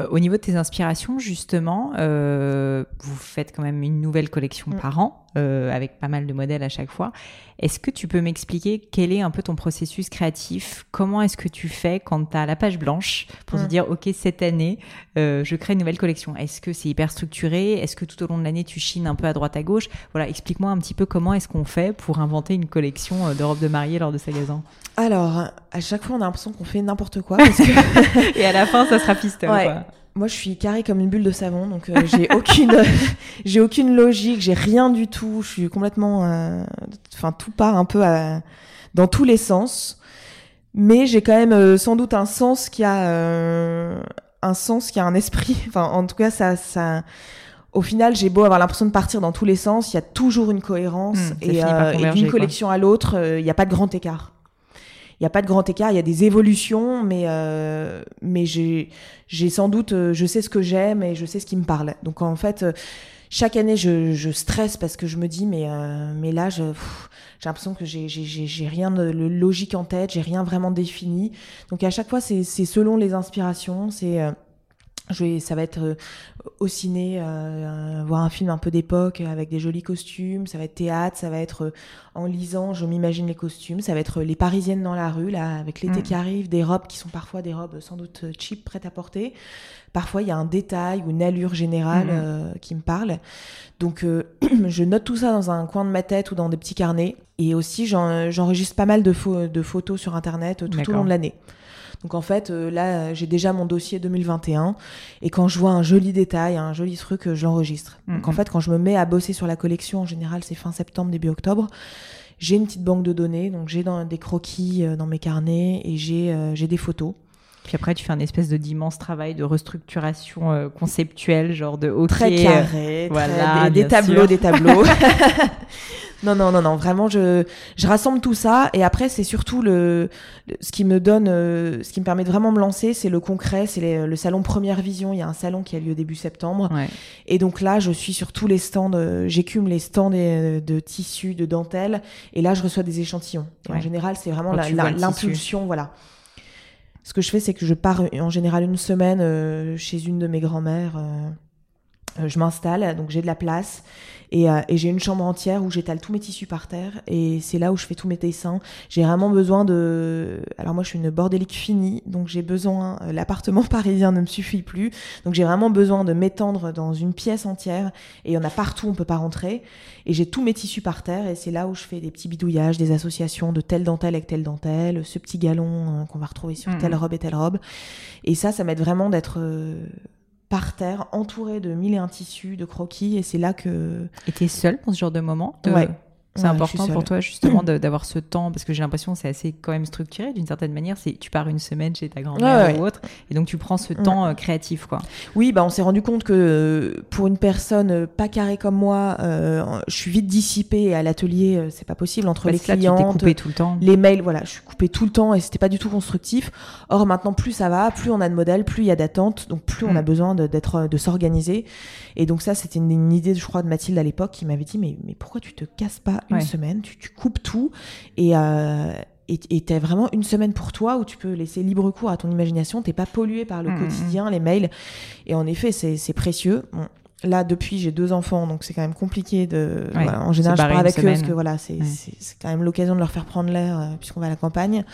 Euh, au niveau de tes inspirations, justement, euh, vous faites quand même une nouvelle collection Mm. par an, euh, avec pas mal de modèles à chaque fois. Est-ce que tu peux m'expliquer quel est un peu ton processus créatif? Comment est-ce que tu fais quand tu as la page blanche pour te Mm. dire, OK, cette année, je crée une nouvelle collection? Est-ce que c'est hyper structuré? Est-ce que tout au long de l'année, tu chines un peu à droite à gauche? Voilà, explique-moi un petit peu comment est-ce qu'on fait pour inventer une collection de robes de mariée lors de Sagazan. Alors, à chaque fois, on a l'impression qu'on fait n'importe quoi. Parce que Et à la fin, ça sera pistole. Ouais. quoi. moi, je suis carrée comme une bulle de savon, donc euh, j'ai aucune, j'ai aucune logique, j'ai rien du tout. Je suis complètement, euh, enfin, tout part un peu à- dans tous les sens. Mais j'ai quand même euh, sans doute un sens qui a euh, un sens qui a un esprit. Enfin, en tout cas, ça, ça. Au final, j'ai beau avoir l'impression de partir dans tous les sens, il y a toujours une cohérence Mmh, et, euh, et d'une collection à l'autre, il n'y a pas de grand écart. Il n'y a pas de grand écart, il y a des évolutions, mais euh, mais j'ai sans doute, euh, je sais ce que j'aime et je sais ce qui me parle. Donc en fait, euh, chaque année, je, je stresse parce que je me dis, mais mais là, j'ai l'impression que j'ai rien de logique en tête, j'ai rien vraiment défini. Donc à chaque fois, c'est c'est selon les inspirations, c'est je vais, ça va être euh, au ciné, euh, euh, voir un film un peu d'époque avec des jolis costumes. Ça va être théâtre, ça va être euh, en lisant, je m'imagine les costumes. Ça va être les Parisiennes dans la rue, là, avec l'été Mm. qui arrive, des robes qui sont parfois des robes sans doute cheap, prêtes à porter. Parfois, il y a un détail ou une allure générale euh, qui me parle. Donc, je note tout ça dans un coin de ma tête ou dans des petits carnets. Et aussi, j'en- j'enregistre pas mal de, pho- de photos sur Internet tout au long de l'année. Donc en fait, euh, là, j'ai déjà mon dossier 2021. Et quand je vois un joli détail, un joli truc, euh, je l'enregistre. Donc en Mhm. fait, quand je me mets à bosser sur la collection, en général, c'est fin septembre, début octobre, j'ai une petite banque de données. Donc j'ai des croquis euh, dans mes carnets et j'ai euh, des photos. Puis après, tu fais un espèce de d'immense travail de restructuration euh, conceptuelle, genre de OK. Très euh, carré, très- voilà, des, tableaux, des tableaux. non, non, non, non, vraiment, je, je rassemble tout ça. Et après, c'est surtout le, le- ce qui me donne, euh, ce qui me permet de vraiment me lancer, c'est le concret, c'est les- le salon Première Vision. Il y a un salon qui a lieu début septembre. Ouais. Et donc là, je suis sur tous les stands, euh, j'écume les stands de, de tissus, de dentelle, et là, je reçois des échantillons. Et En général, c'est vraiment la- l'impulsion, voilà. Ce que je fais, c'est que je pars en général une semaine euh, chez une de mes grand-mères. euh, euh, je m'installe, donc j'ai de la place et, euh, et j'ai une chambre entière où j'étale tous mes tissus par terre et c'est là où je fais tous mes dessins. J'ai vraiment besoin de. Alors moi je suis une bordélique finie, donc j'ai besoin. euh, L'appartement parisien ne me suffit plus, donc j'ai vraiment besoin de m'étendre dans une pièce entière et il y en a partout, on peut pas rentrer. Et j'ai tous mes tissus par terre et c'est là où je fais des petits bidouillages, des associations de telle dentelle avec telle dentelle, ce petit galon euh, qu'on va retrouver sur Mhm. telle robe et telle robe. Et ça, ça m'aide vraiment d'être euh, par terre, entouré de mille et un tissus, de croquis, et c'est là que. Et t'es seule pour ce genre de moment de- Ouais. C'est Ouais, important pour toi justement d'avoir ce temps parce que j'ai l'impression que c'est assez quand même structuré d'une certaine manière. C'est tu pars une semaine chez ta grand-mère Ouais, ouais. ou autre et donc tu prends ce temps euh, créatif quoi. Oui, bah on s'est rendu compte que euh, pour une personne euh, pas carrée comme moi, je suis vite dissipée à l'atelier, c'est pas possible entre Parce les coupé tout le temps. Les mails, voilà, je suis coupée tout le temps et c'était pas du tout constructif. Or maintenant, plus ça va, plus on a de modèles, plus il y a d'attentes, donc plus on a Mm. besoin de- d'être, de s'organiser. Et donc ça, c'était une, une idée, je crois, de Mathilde à l'époque qui m'avait dit, mais, mais pourquoi tu te casses pas une Ouais. semaine, tu, tu coupes tout et euh, et t'as vraiment une semaine pour toi où tu peux laisser libre cours à ton imagination, t'es pas pollué par le Mm, mm, quotidien, les mails. Et en effet, c'est c'est précieux. Bon, Là, depuis, j'ai deux enfants, donc c'est quand même compliqué de. Ouais, voilà, en général, je pars avec eux parce que voilà, c'est Ouais. c'est- c'est quand même l'occasion de leur faire prendre l'air euh, puisqu'on va à la campagne.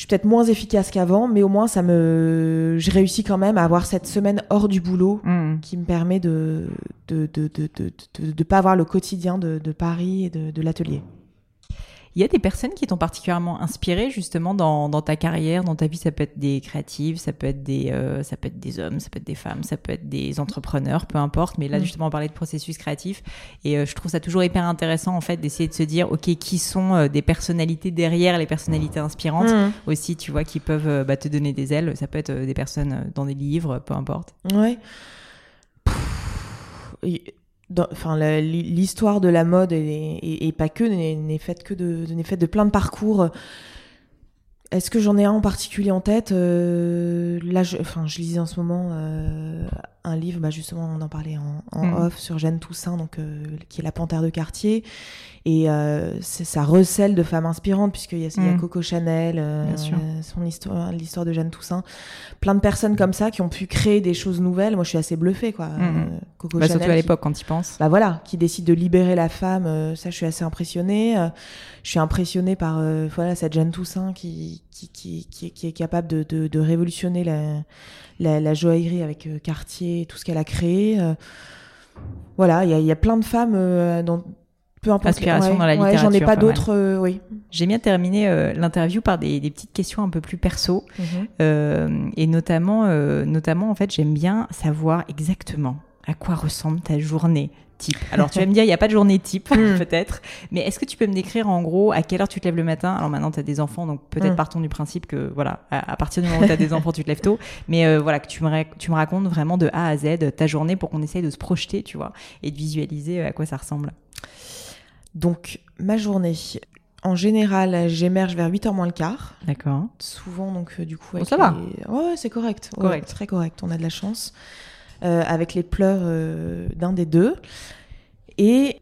Je suis peut-être moins efficace qu'avant, mais au moins, ça me. J'ai réussi quand même à avoir cette semaine hors du boulot Mm. qui me permet de de de de de, de- de pas avoir le quotidien de, de Paris et de, de l'atelier. Il y a des personnes qui t'ont particulièrement inspiré justement dans, dans ta carrière, dans ta vie. Ça peut être des créatives, ça peut être des, euh, ça peut être des hommes, ça peut être des femmes, ça peut être des entrepreneurs, peu importe. Mais là, Mm. justement, on parlait de processus créatif et euh, je trouve ça toujours hyper intéressant en fait d'essayer de se dire, ok, qui sont euh, des personnalités derrière les personnalités inspirantes Mmh. aussi, tu vois, qui peuvent bah, te donner des ailes. Ça peut être des personnes dans des livres, peu importe. Ouais. Pff, Enfin, l'histoire de la mode et, et- et pas que n'est faite que de, n'est faite de plein de parcours. Est-ce que j'en ai un en particulier en tête Euh, Là, je, enfin, je lisais en ce moment euh, un livre, bah justement, on en parlait en, en Mm. off sur Jeanne Toussaint, donc euh, qui est la panthère de quartier, et euh, ça recèle de femmes inspirantes puisqu'il y y a Mm. Coco Chanel, euh, euh, son histoire, l'histoire de Jeanne Toussaint, plein de personnes comme ça qui ont pu créer des choses nouvelles. Moi, je suis assez bluffée, quoi. Mm. Euh, Coco Bah, Chanel, surtout à l'époque quand tu y penses. bah voilà, qui décide de libérer la femme, euh, ça je suis assez impressionnée. Euh, je suis impressionnée par euh, voilà cette Jeanne Toussaint qui qui, qui, qui, qui est capable de, de, de révolutionner la, la, la joaillerie avec Cartier, et tout ce qu'elle a créé. Euh, voilà, il y y a plein de femmes euh, dans peu importe. Inspiration dans la ouais, J'en ai littérature, pas d'autres, euh, oui. J'ai bien terminé euh, l'interview par des, des petites questions un peu plus perso. Mhm. Euh, et notamment, euh, notamment, en fait, j'aime bien savoir exactement à quoi ressemble ta journée type. Alors, tu vas me dire, il n'y a pas de journée type, Mm. peut-être, mais est-ce que tu peux me décrire en gros à quelle heure tu te lèves le matin? Alors maintenant, tu as des enfants, donc peut-être Mm. partons du principe que, voilà, à, à partir du moment où tu as des enfants, tu te lèves tôt, mais euh, voilà, que tu me, tu me racontes vraiment de A à Z ta journée pour qu'on essaye de se projeter, tu vois, et de visualiser à quoi ça ressemble. Donc ma journée, en général, j'émerge vers 8h moins le quart. D'accord. souvent donc euh, du coup Bon, ça va. les- ouais, ouais, c'est correct. Ouais, Correct. très correct. On a de la chance Euh, avec les pleurs euh, d'un des deux. Et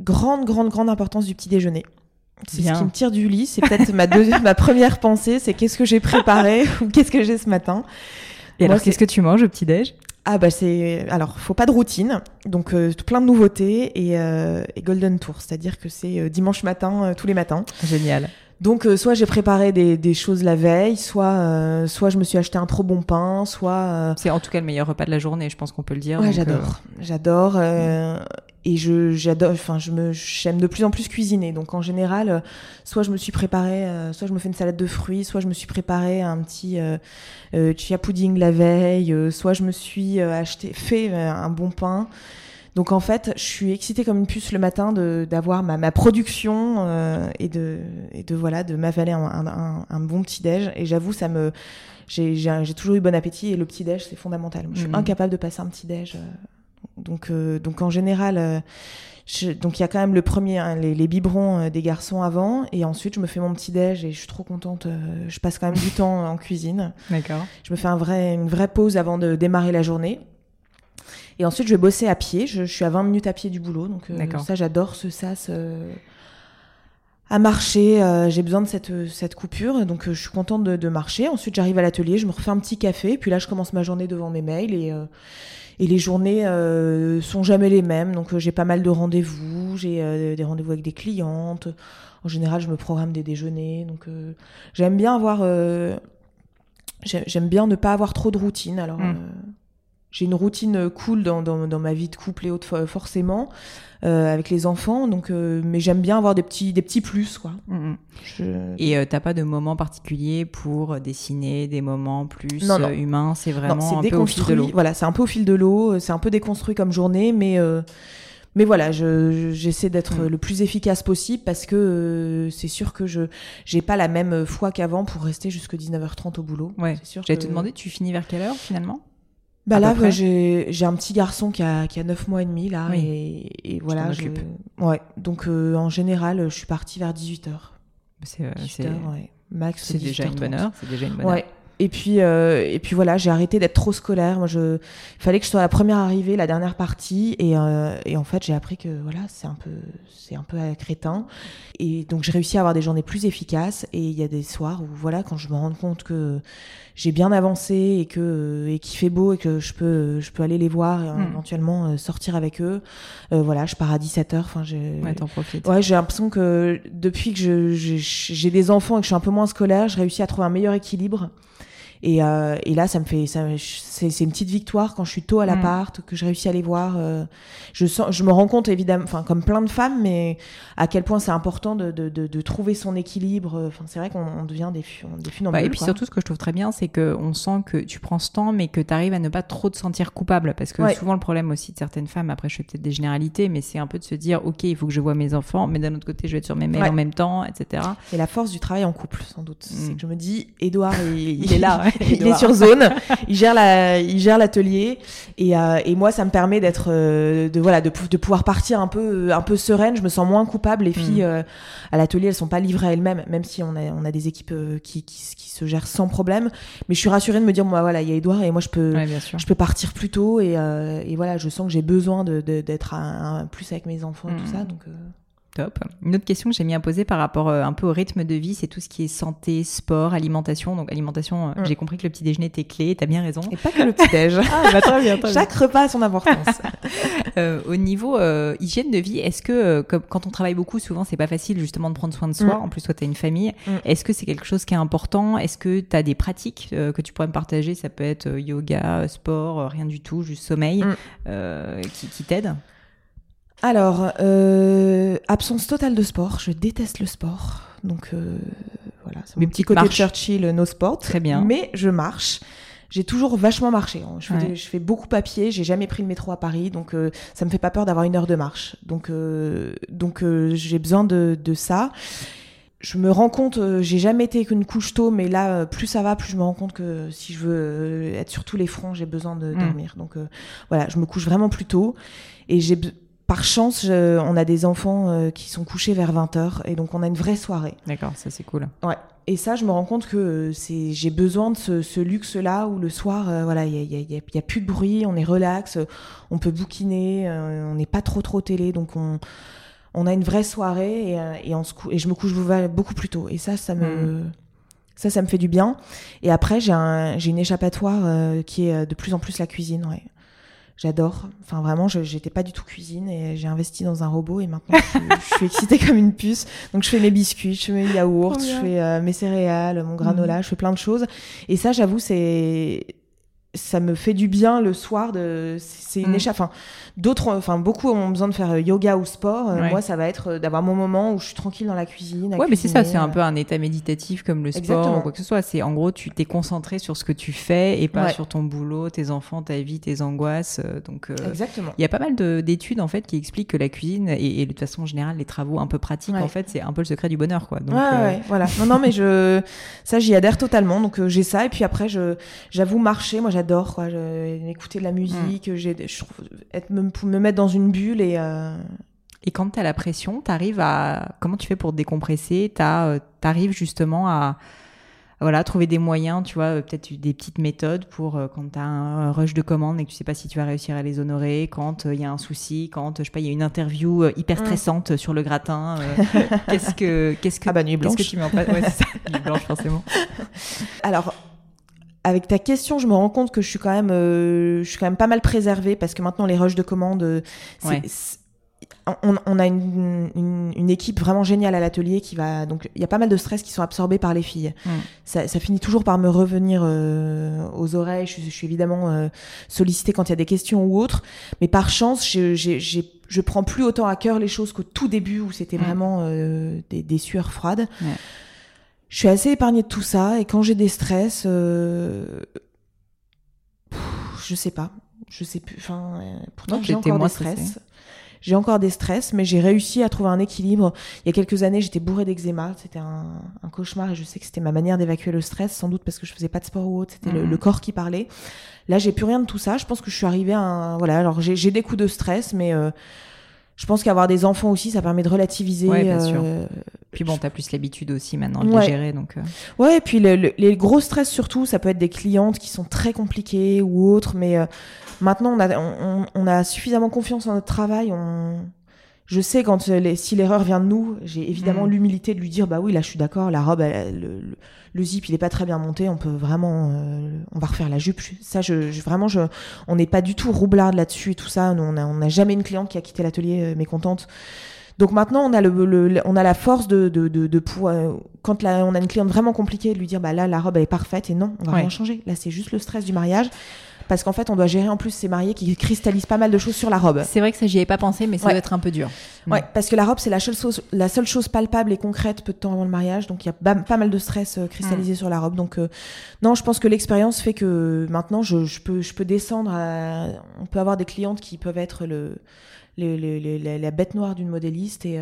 grande grande grande importance du petit déjeuner. C'est ce qui me tire du lit. C'est peut-être ma deuxième ma première pensée. C'est qu'est-ce que j'ai préparé ou qu'est-ce que j'ai ce matin. Et Moi, alors, qu'est-ce que tu manges au petit-déj ah bah c'est alors faut pas de routine. Donc euh, plein de nouveautés et, euh, golden tour. C'est-à-dire que c'est euh, dimanche matin euh, tous les matins. Génial. Donc euh, soit j'ai préparé des, des choses la veille, soit euh, soit je me suis acheté un trop bon pain, soit euh, C'est en tout cas le meilleur repas de la journée, je pense qu'on peut le dire. ouais j'adore, j'adore euh, et je j'adore, enfin je me j'aime de plus en plus cuisiner. Donc en général, soit je me suis préparé, euh, soit je me fais une salade de fruits, soit je me suis préparé un petit chia pudding la veille, euh, soit je me suis acheté fait un bon pain. Donc en fait, je suis excitée comme une puce le matin de d'avoir ma, ma production euh, et de et de voilà de m'avaler un, un, bon petit déj. Et j'avoue, ça me j'ai toujours eu bon appétit et le petit déj c'est fondamental. Moi, Je suis Mhm. incapable de passer un petit déj. euh, donc euh, donc en général. je- donc il y a quand même le premier, hein, les, les biberons euh, des garçons avant, et ensuite je me fais mon petit déj et je suis trop contente. euh, je passe quand même du temps en cuisine. D'accord. Je me fais un vrai, une vraie pause avant de démarrer la journée. Et ensuite, je vais bosser à pied. Je, je suis à 20 minutes à pied du boulot. Donc, euh, ça, j'adore ce sas. euh, à marcher, euh, j'ai besoin de cette, cette coupure, donc euh, je suis contente de, de marcher. Ensuite, j'arrive à l'atelier, je me refais un petit café, puis là, je commence ma journée devant mes mails et, euh, et les journées sont jamais les mêmes. Donc, j'ai pas mal de rendez-vous, j'ai des rendez-vous avec des clientes. En général, je me programme des déjeuners, donc j'aime bien avoir j'ai- J'aime bien ne pas avoir trop de routine. Alors, Mm. J'ai une routine cool dans, dans, dans ma vie de couple et autres, fo- forcément, euh, avec les enfants. Donc, euh, mais j'aime bien avoir des petits, des petits plus, quoi. Mhm. Je- Et euh, t'as pas de moment particulier pour dessiner des moments plus Non, non. humains, c'est Non, vraiment c'est un peu au fil de déconstruit. l'eau. Voilà, c'est un peu au fil de l'eau. C'est un peu déconstruit comme journée, mais euh, mais voilà, je- je- j'essaie d'être Mm. le plus efficace possible parce que euh, c'est sûr que je j'ai pas la même foi qu'avant pour rester jusque 19h30 au boulot. Ouais. C'est sûr. J'allais que- te demander, tu finis vers quelle heure finalement? Bah là, ouais, j'ai un petit garçon qui a qui a 9 mois et demi là Oui. et, et voilà. je-. Ouais. Donc euh, en général, je suis partie vers 18h. C'est euh, 18h, c'est- ouais. Max. c'est déjà une 18h30. bonne heure. C'est déjà une bonne Ouais. Et puis, euh, et puis voilà, j'ai arrêté d'être trop scolaire. Moi, je, il fallait que je sois la première arrivée, la dernière partie, et, euh, et en fait, j'ai appris que voilà, c'est un peu, c'est un peu crétin. Et donc, j'ai réussi à avoir des journées plus efficaces. Et il y a des soirs où voilà, quand je me rends compte que j'ai bien avancé et que et qu'il fait beau et que je peux, je peux aller les voir et euh, Mm. éventuellement euh, sortir avec eux. euh, voilà, je pars à 17h. Enfin, j'ai. Ouais, t'en profites. Ouais, j'ai l'impression que depuis que j'ai des enfants et que je suis un peu moins scolaire, je réussis à trouver un meilleur équilibre. Et, euh, et là, ça me fait, c'est c'est une petite victoire quand je suis tôt à l'appart, que je réussis à les voir. euh, je sens, je me rends compte évidemment, enfin comme plein de femmes, mais à quel point c'est important de, de, de, de trouver son équilibre. Enfin, c'est vrai qu'on on devient des, des funambules. Ouais, et puis quoi. surtout, ce que je trouve très bien, c'est que on sent que tu prends ce temps, mais que tu arrives à ne pas trop te sentir coupable. Parce que Ouais. souvent, le problème aussi de certaines femmes, après, je fais peut-être des généralités, mais c'est un peu de se dire, OK, il faut que je vois mes enfants, mais d'un autre côté, je vais être sur mes mails Ouais. en même temps, etc. Et la force du travail en couple, sans doute. C'est Mm. que je me dis, Edouard, il, Il est là, ouais. il est sur zone, il gère la, il gère l'atelier et, euh, et moi ça me permet d'être, euh, de voilà, de, de, pouvoir partir un peu, un peu sereine. Je me sens moins coupable. Les filles mm. euh, à l'atelier, elles sont pas livrées à elles-mêmes, même si on a, on a des équipes qui, qui, qui, se gèrent sans problème. Mais je suis rassurée de me dire, moi voilà, il y a Edouard et moi je peux, je peux partir plus tôt et, et voilà, je sens que j'ai besoin de, d'être plus avec mes enfants et tout mm. ça, donc. Top. Une autre question que j'ai mis à poser par rapport euh, un peu au rythme de vie, c'est tout ce qui est santé, sport, alimentation. Donc alimentation, euh, mm. j'ai compris que le petit déjeuner était clé, t'as bien raison. Et pas que le petit déj. ah, bah, très bien, Chaque repas a son importance. euh, au niveau hygiène de vie, est-ce que quand on travaille beaucoup, souvent c'est pas facile justement de prendre soin de soi. Mm. En plus, toi t'as une famille. Mm. Est-ce que c'est quelque chose qui est important? Est-ce que t'as des pratiques que tu pourrais me partager? Ça peut être yoga, sport, rien du tout, juste sommeil, qui, qui t'aident? Alors, euh, absence totale de sport. Je déteste le sport. Donc, euh, voilà. C'est mon petit côté Churchill, no sport. Très bien. Mais je marche. J'ai toujours vachement marché. Hein. Je fais, je fais beaucoup papier. J'ai jamais pris le métro à Paris, donc euh, ça me fait pas peur d'avoir une heure de marche. Donc, euh, donc euh, j'ai besoin de, de ça je me rends compte, j'ai jamais été qu'une couche tôt, mais là, plus ça va, plus je me rends compte que si je veux être sur tous les fronts, j'ai besoin de mm. dormir. Donc voilà, je me couche vraiment plus tôt et j'ai par chance, on a des enfants euh, qui sont couchés vers 20h et donc on a une vraie soirée. D'accord, ça c'est cool. Ouais. Et ça, je me rends compte que euh, c'est j'ai besoin de ce, luxe-là où le soir, euh, voilà, il y a, y, a, y a, plus de bruit, on est relax, on peut bouquiner, on n'est pas trop trop télé, donc on on a une vraie soirée et, et, on se et je me couche beaucoup plus tôt. Et ça, ça me mm. ça, ça me fait du bien. Et après, j'ai un, j'ai une échappatoire qui est de plus en plus la cuisine. Ouais. J'adore. Enfin, vraiment, je j'étais pas du tout cuisine et j'ai investi dans un robot et maintenant je, suis excitée comme une puce. Donc, je fais mes biscuits, je fais mes yaourts, je fais euh, mes céréales, mon granola, mhm. je fais plein de choses. Et ça, j'avoue, c'est ça me fait du bien le soir de c'est une mm. échappe enfin d'autres enfin beaucoup ont besoin de faire euh, yoga ou sport. Euh, moi ça va être euh, d'avoir mon moment où je suis tranquille dans la cuisine ouais mais c'est ça c'est un peu un état méditatif comme le sport ou quoi que ce soit. C'est en gros tu t'es concentré sur ce que tu fais et pas sur ton boulot tes enfants ta vie tes angoisses donc exactement. il y a pas mal d'études en fait qui expliquent que la cuisine et, de toute façon générale les travaux un peu pratiques en fait c'est un peu le secret du bonheur quoi. Donc ouais, voilà. Non non mais je ça j'y adhère totalement. Donc j'ai ça et puis après je j'avoue marcher. Moi j'adore j'adore quoi écouter de la musique mm. j'ai être me, me, mettre dans une bulle et euh, et quand tu as la pression t'arrives à comment tu fais pour décompresser? Euh, t'arrives justement à voilà, trouver des moyens, tu vois, euh, peut-être des petites méthodes pour quand tu as un rush de commandes et que tu sais pas si tu vas réussir à les honorer, quand il y a un souci, quand je sais pas, il y a une interview hyper mm. stressante sur le gratin, qu'est-ce que qu'est-ce que ah bah nuit blanche. que tu mets en place? Ouais, c'est ça, nuit blanche forcément. Alors avec ta question, je me rends compte que je suis quand même, euh, je suis quand même pas mal préservée parce que maintenant les rushs de commandes, euh, on, a une, une, équipe vraiment géniale à l'atelier qui va donc il y a pas mal de stress qui sont absorbés par les filles. Mm. Ça, ça, finit toujours par me revenir euh, aux oreilles. Je, suis évidemment sollicitée quand il y a des questions ou autres, mais par chance, je, je prends plus autant à cœur les choses qu'au tout début où c'était mm. vraiment des, des, sueurs froides je suis assez épargnée de tout ça et quand j'ai des stress, euh... je sais pas, je sais plus. Enfin, euh, pourtant j'ai encore des stress. J'ai encore des stress, mais j'ai réussi à trouver un équilibre. Il y a quelques années, j'étais bourrée d'eczéma. C'était un, un, cauchemar et je sais que c'était ma manière d'évacuer le stress, sans doute parce que je faisais pas de sport ou autre. C'était le, mhm. corps qui parlait. Là, j'ai plus rien de tout ça. Je pense que je suis arrivée à un, voilà. Alors j'ai des coups de stress, mais euh, je pense qu'avoir des enfants aussi, ça permet de relativiser. Ouais, bien sûr. Euh, puis bon, t'as plus l'habitude aussi maintenant de les gérer, donc. Euh. Ouais, et puis les gros stress surtout, ça peut être des clientes qui sont très compliquées ou autres, mais euh, maintenant on a, on, on, a suffisamment confiance en notre travail. On, je sais quand si l'erreur vient de nous, j'ai évidemment mm. l'humilité de lui dire bah oui là je suis d'accord, la robe, le, le, zip il est pas très bien monté, on peut vraiment, euh, on va refaire la jupe. Ça je, vraiment je, on n'est pas du tout roublard là-dessus et tout ça. on a on a jamais une cliente qui a quitté l'atelier euh, mécontente. Donc maintenant on a le, on a la force de de de, de pouvoir quand on a une cliente vraiment compliquée de lui dire bah là la robe elle est parfaite et non on va rien changer. Là c'est juste le stress du mariage parce qu'en fait, on doit gérer en plus ces mariés qui cristallisent pas mal de choses sur la robe. C'est vrai que ça, j'y avais pas pensé, mais ça doit être un peu dur. Ouais, parce que la robe, c'est la, la seule chose palpable et concrète peu de temps avant le mariage, donc il y a pas mal de stress euh, cristallisé mm. sur la robe. Donc euh, non, je pense que l'expérience fait que maintenant, je, peux, je peux descendre. À... On peut avoir des clientes qui peuvent être le la bête noire d'une modéliste et,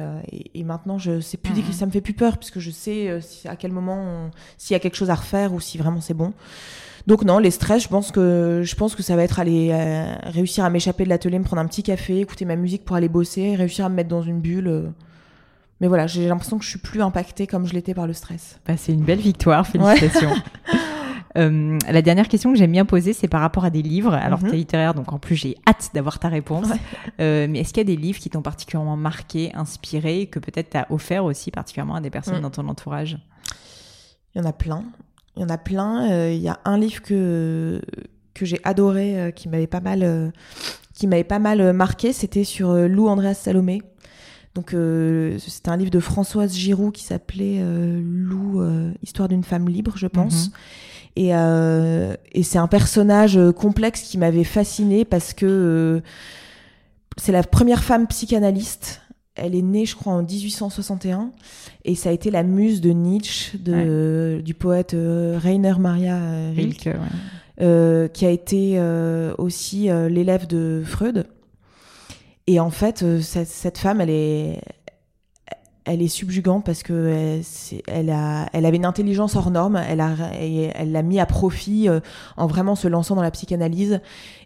et, maintenant je sais plus Mhm. ça me fait plus peur puisque je sais euh, si- à quel moment s'il y a quelque chose à refaire ou si vraiment c'est bon. Donc non, les stress, je pense que je pense que ça va être aller euh, réussir à m'échapper de l'atelier, me prendre un petit café, écouter ma musique pour aller bosser, réussir à me mettre dans une bulle. euh. Mais voilà, j'ai l'impression que je suis plus impactée comme je l'étais par le stress. Bah, c'est une belle victoire, félicitations. Euh, la dernière question que j'aime bien poser, c'est par rapport à des livres. Alors, Mhm. tu es littéraire, donc en plus, j'ai hâte d'avoir ta réponse. Ouais. Euh, mais est-ce qu'il y a des livres qui t'ont particulièrement marqué, inspiré, que peut-être tu as offert aussi particulièrement à des personnes Mm. dans ton entourage? Il y en a plein. Il y en a plein. Euh, Il y a un livre que, que j'ai adoré, euh, qui m'avait pas mal, euh, qui m'avait pas mal marqué. C'était sur Lou Andreas Salomé. Donc, euh, c'était un livre de Françoise Giroud qui s'appelait euh, Lou, euh, Histoire d'une femme libre, je pense. Mhm. Et, euh, et c'est un personnage complexe qui m'avait fasciné parce que euh, c'est la première femme psychanalyste. Elle est née, je crois, en 1861. Et ça a été la muse de Nietzsche, de, du poète euh, Rainer Maria euh, Rilke, Rilke, ouais. euh, qui a été euh, aussi l'élève de Freud. Et en fait, cette, cette femme, elle est, elle est subjugante parce que elle, elle, a, elle avait une intelligence hors norme. Elle a, et elle l'a mis à profit en vraiment se lançant dans la psychanalyse.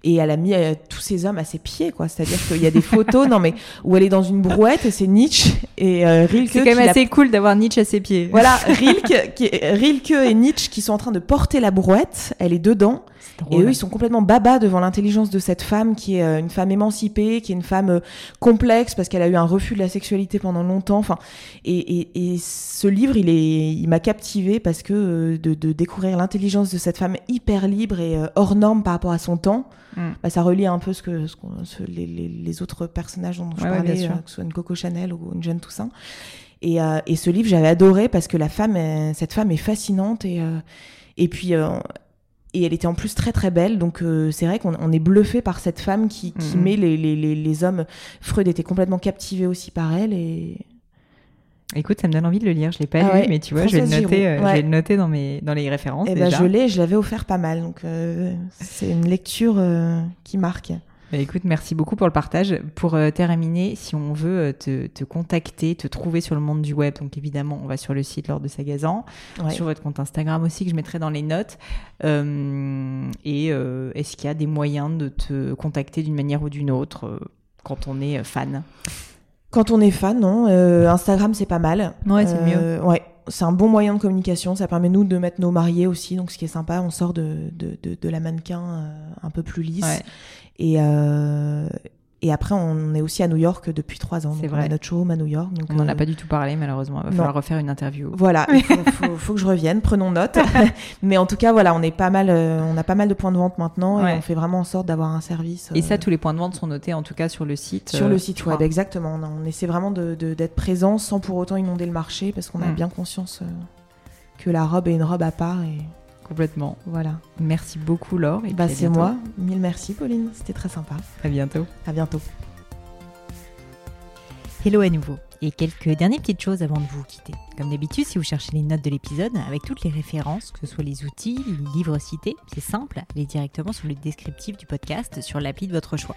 Et elle a mis euh, tous ces hommes à ses pieds, quoi. C'est-à-dire qu'il y a des photos, non mais où elle est dans une brouette et c'est Nietzsche et euh, Rilke. C'est quand même la assez cool d'avoir Nietzsche à ses pieds. voilà, Rilke, qui est- Rilke et Nietzsche qui sont en train de porter la brouette, elle est dedans, et eux ils sont complètement baba devant l'intelligence de cette femme qui est euh, une femme émancipée, qui est une femme euh, complexe parce qu'elle a eu un refus de la sexualité pendant longtemps. Enfin, et, et, et ce livre il est, il m'a captivé parce que de, de découvrir l'intelligence de cette femme hyper libre et hors norme par rapport à son temps, Mm. bah, ça relie un peu ce que, ce ce- les, les, les autres personnages dont je Ouais, parlais, euh, que ce soit une Coco Chanel ou une Jeanne Toussaint. Et, euh, et ce livre, j'avais adoré parce que la femme, cette femme est fascinante et euh, et puis euh, et elle était en plus très très belle. Donc euh, c'est vrai qu'on on est bluffé par cette femme qui, qui Mhm. met les, les, les, les hommes. Freud était complètement captivé aussi par elle et Écoute, ça me donne envie de le lire. Je l'ai pas Ah lu, ouais, mais tu vois, je vais le noter, euh, je ouais. vais le noter dans mes dans les références eh ben, déjà. je l'ai, je l'avais offert pas mal. Donc euh, c'est une lecture euh, qui marque. Bah, écoute, merci beaucoup pour le partage. Pour terminer, si on veut te, te contacter, te trouver sur le monde du web, donc évidemment, on va sur le site Lors de Sagazan, Ouais. sur votre compte Instagram aussi que je mettrai dans les notes. Et est-ce qu'il y a des moyens de te contacter d'une manière ou d'une autre quand on est fan? Quand on est fan, non. Euh, Instagram, c'est pas mal. Ouais, c'est Euh, Ouais, c'est un bon moyen de communication. Ça permet nous de mettre nos mariés aussi, donc ce qui est sympa, on sort de, de, de, de la mannequin euh, un peu plus lisse. Ouais. Et, euh, et après, on est aussi à New York depuis trois ans. C'est Donc On a vrai. notre showroom à New York. Donc On n'en euh, a pas du tout parlé, malheureusement. Il va non. falloir refaire une interview. Voilà, il faut, faut, faut que je revienne. Prenons note. Mais en tout cas, voilà, on est pas mal. euh, on a pas mal de points de vente maintenant Ouais. et on fait vraiment en sorte d'avoir un service. Et euh, ça, tous les points de vente sont notés, en tout cas, sur le site. sur euh, le site web, exactement. On, on essaie vraiment de de- d'être présent sans pour autant inonder le marché parce qu'on a Mm. bien conscience euh, que la robe est une robe à part et Complètement. voilà. Merci beaucoup, Laure. et Bah c'est moi. Mille merci, Pauline. C'était très sympa. À bientôt. À bientôt. Hello à nouveau. Et quelques dernières petites choses avant de vous quitter. Comme d'habitude, si vous cherchez les notes de l'épisode, avec toutes les références, que ce soit les outils, les livres cités, c'est simple, allez directement sur le descriptif du podcast sur l'appli de votre choix.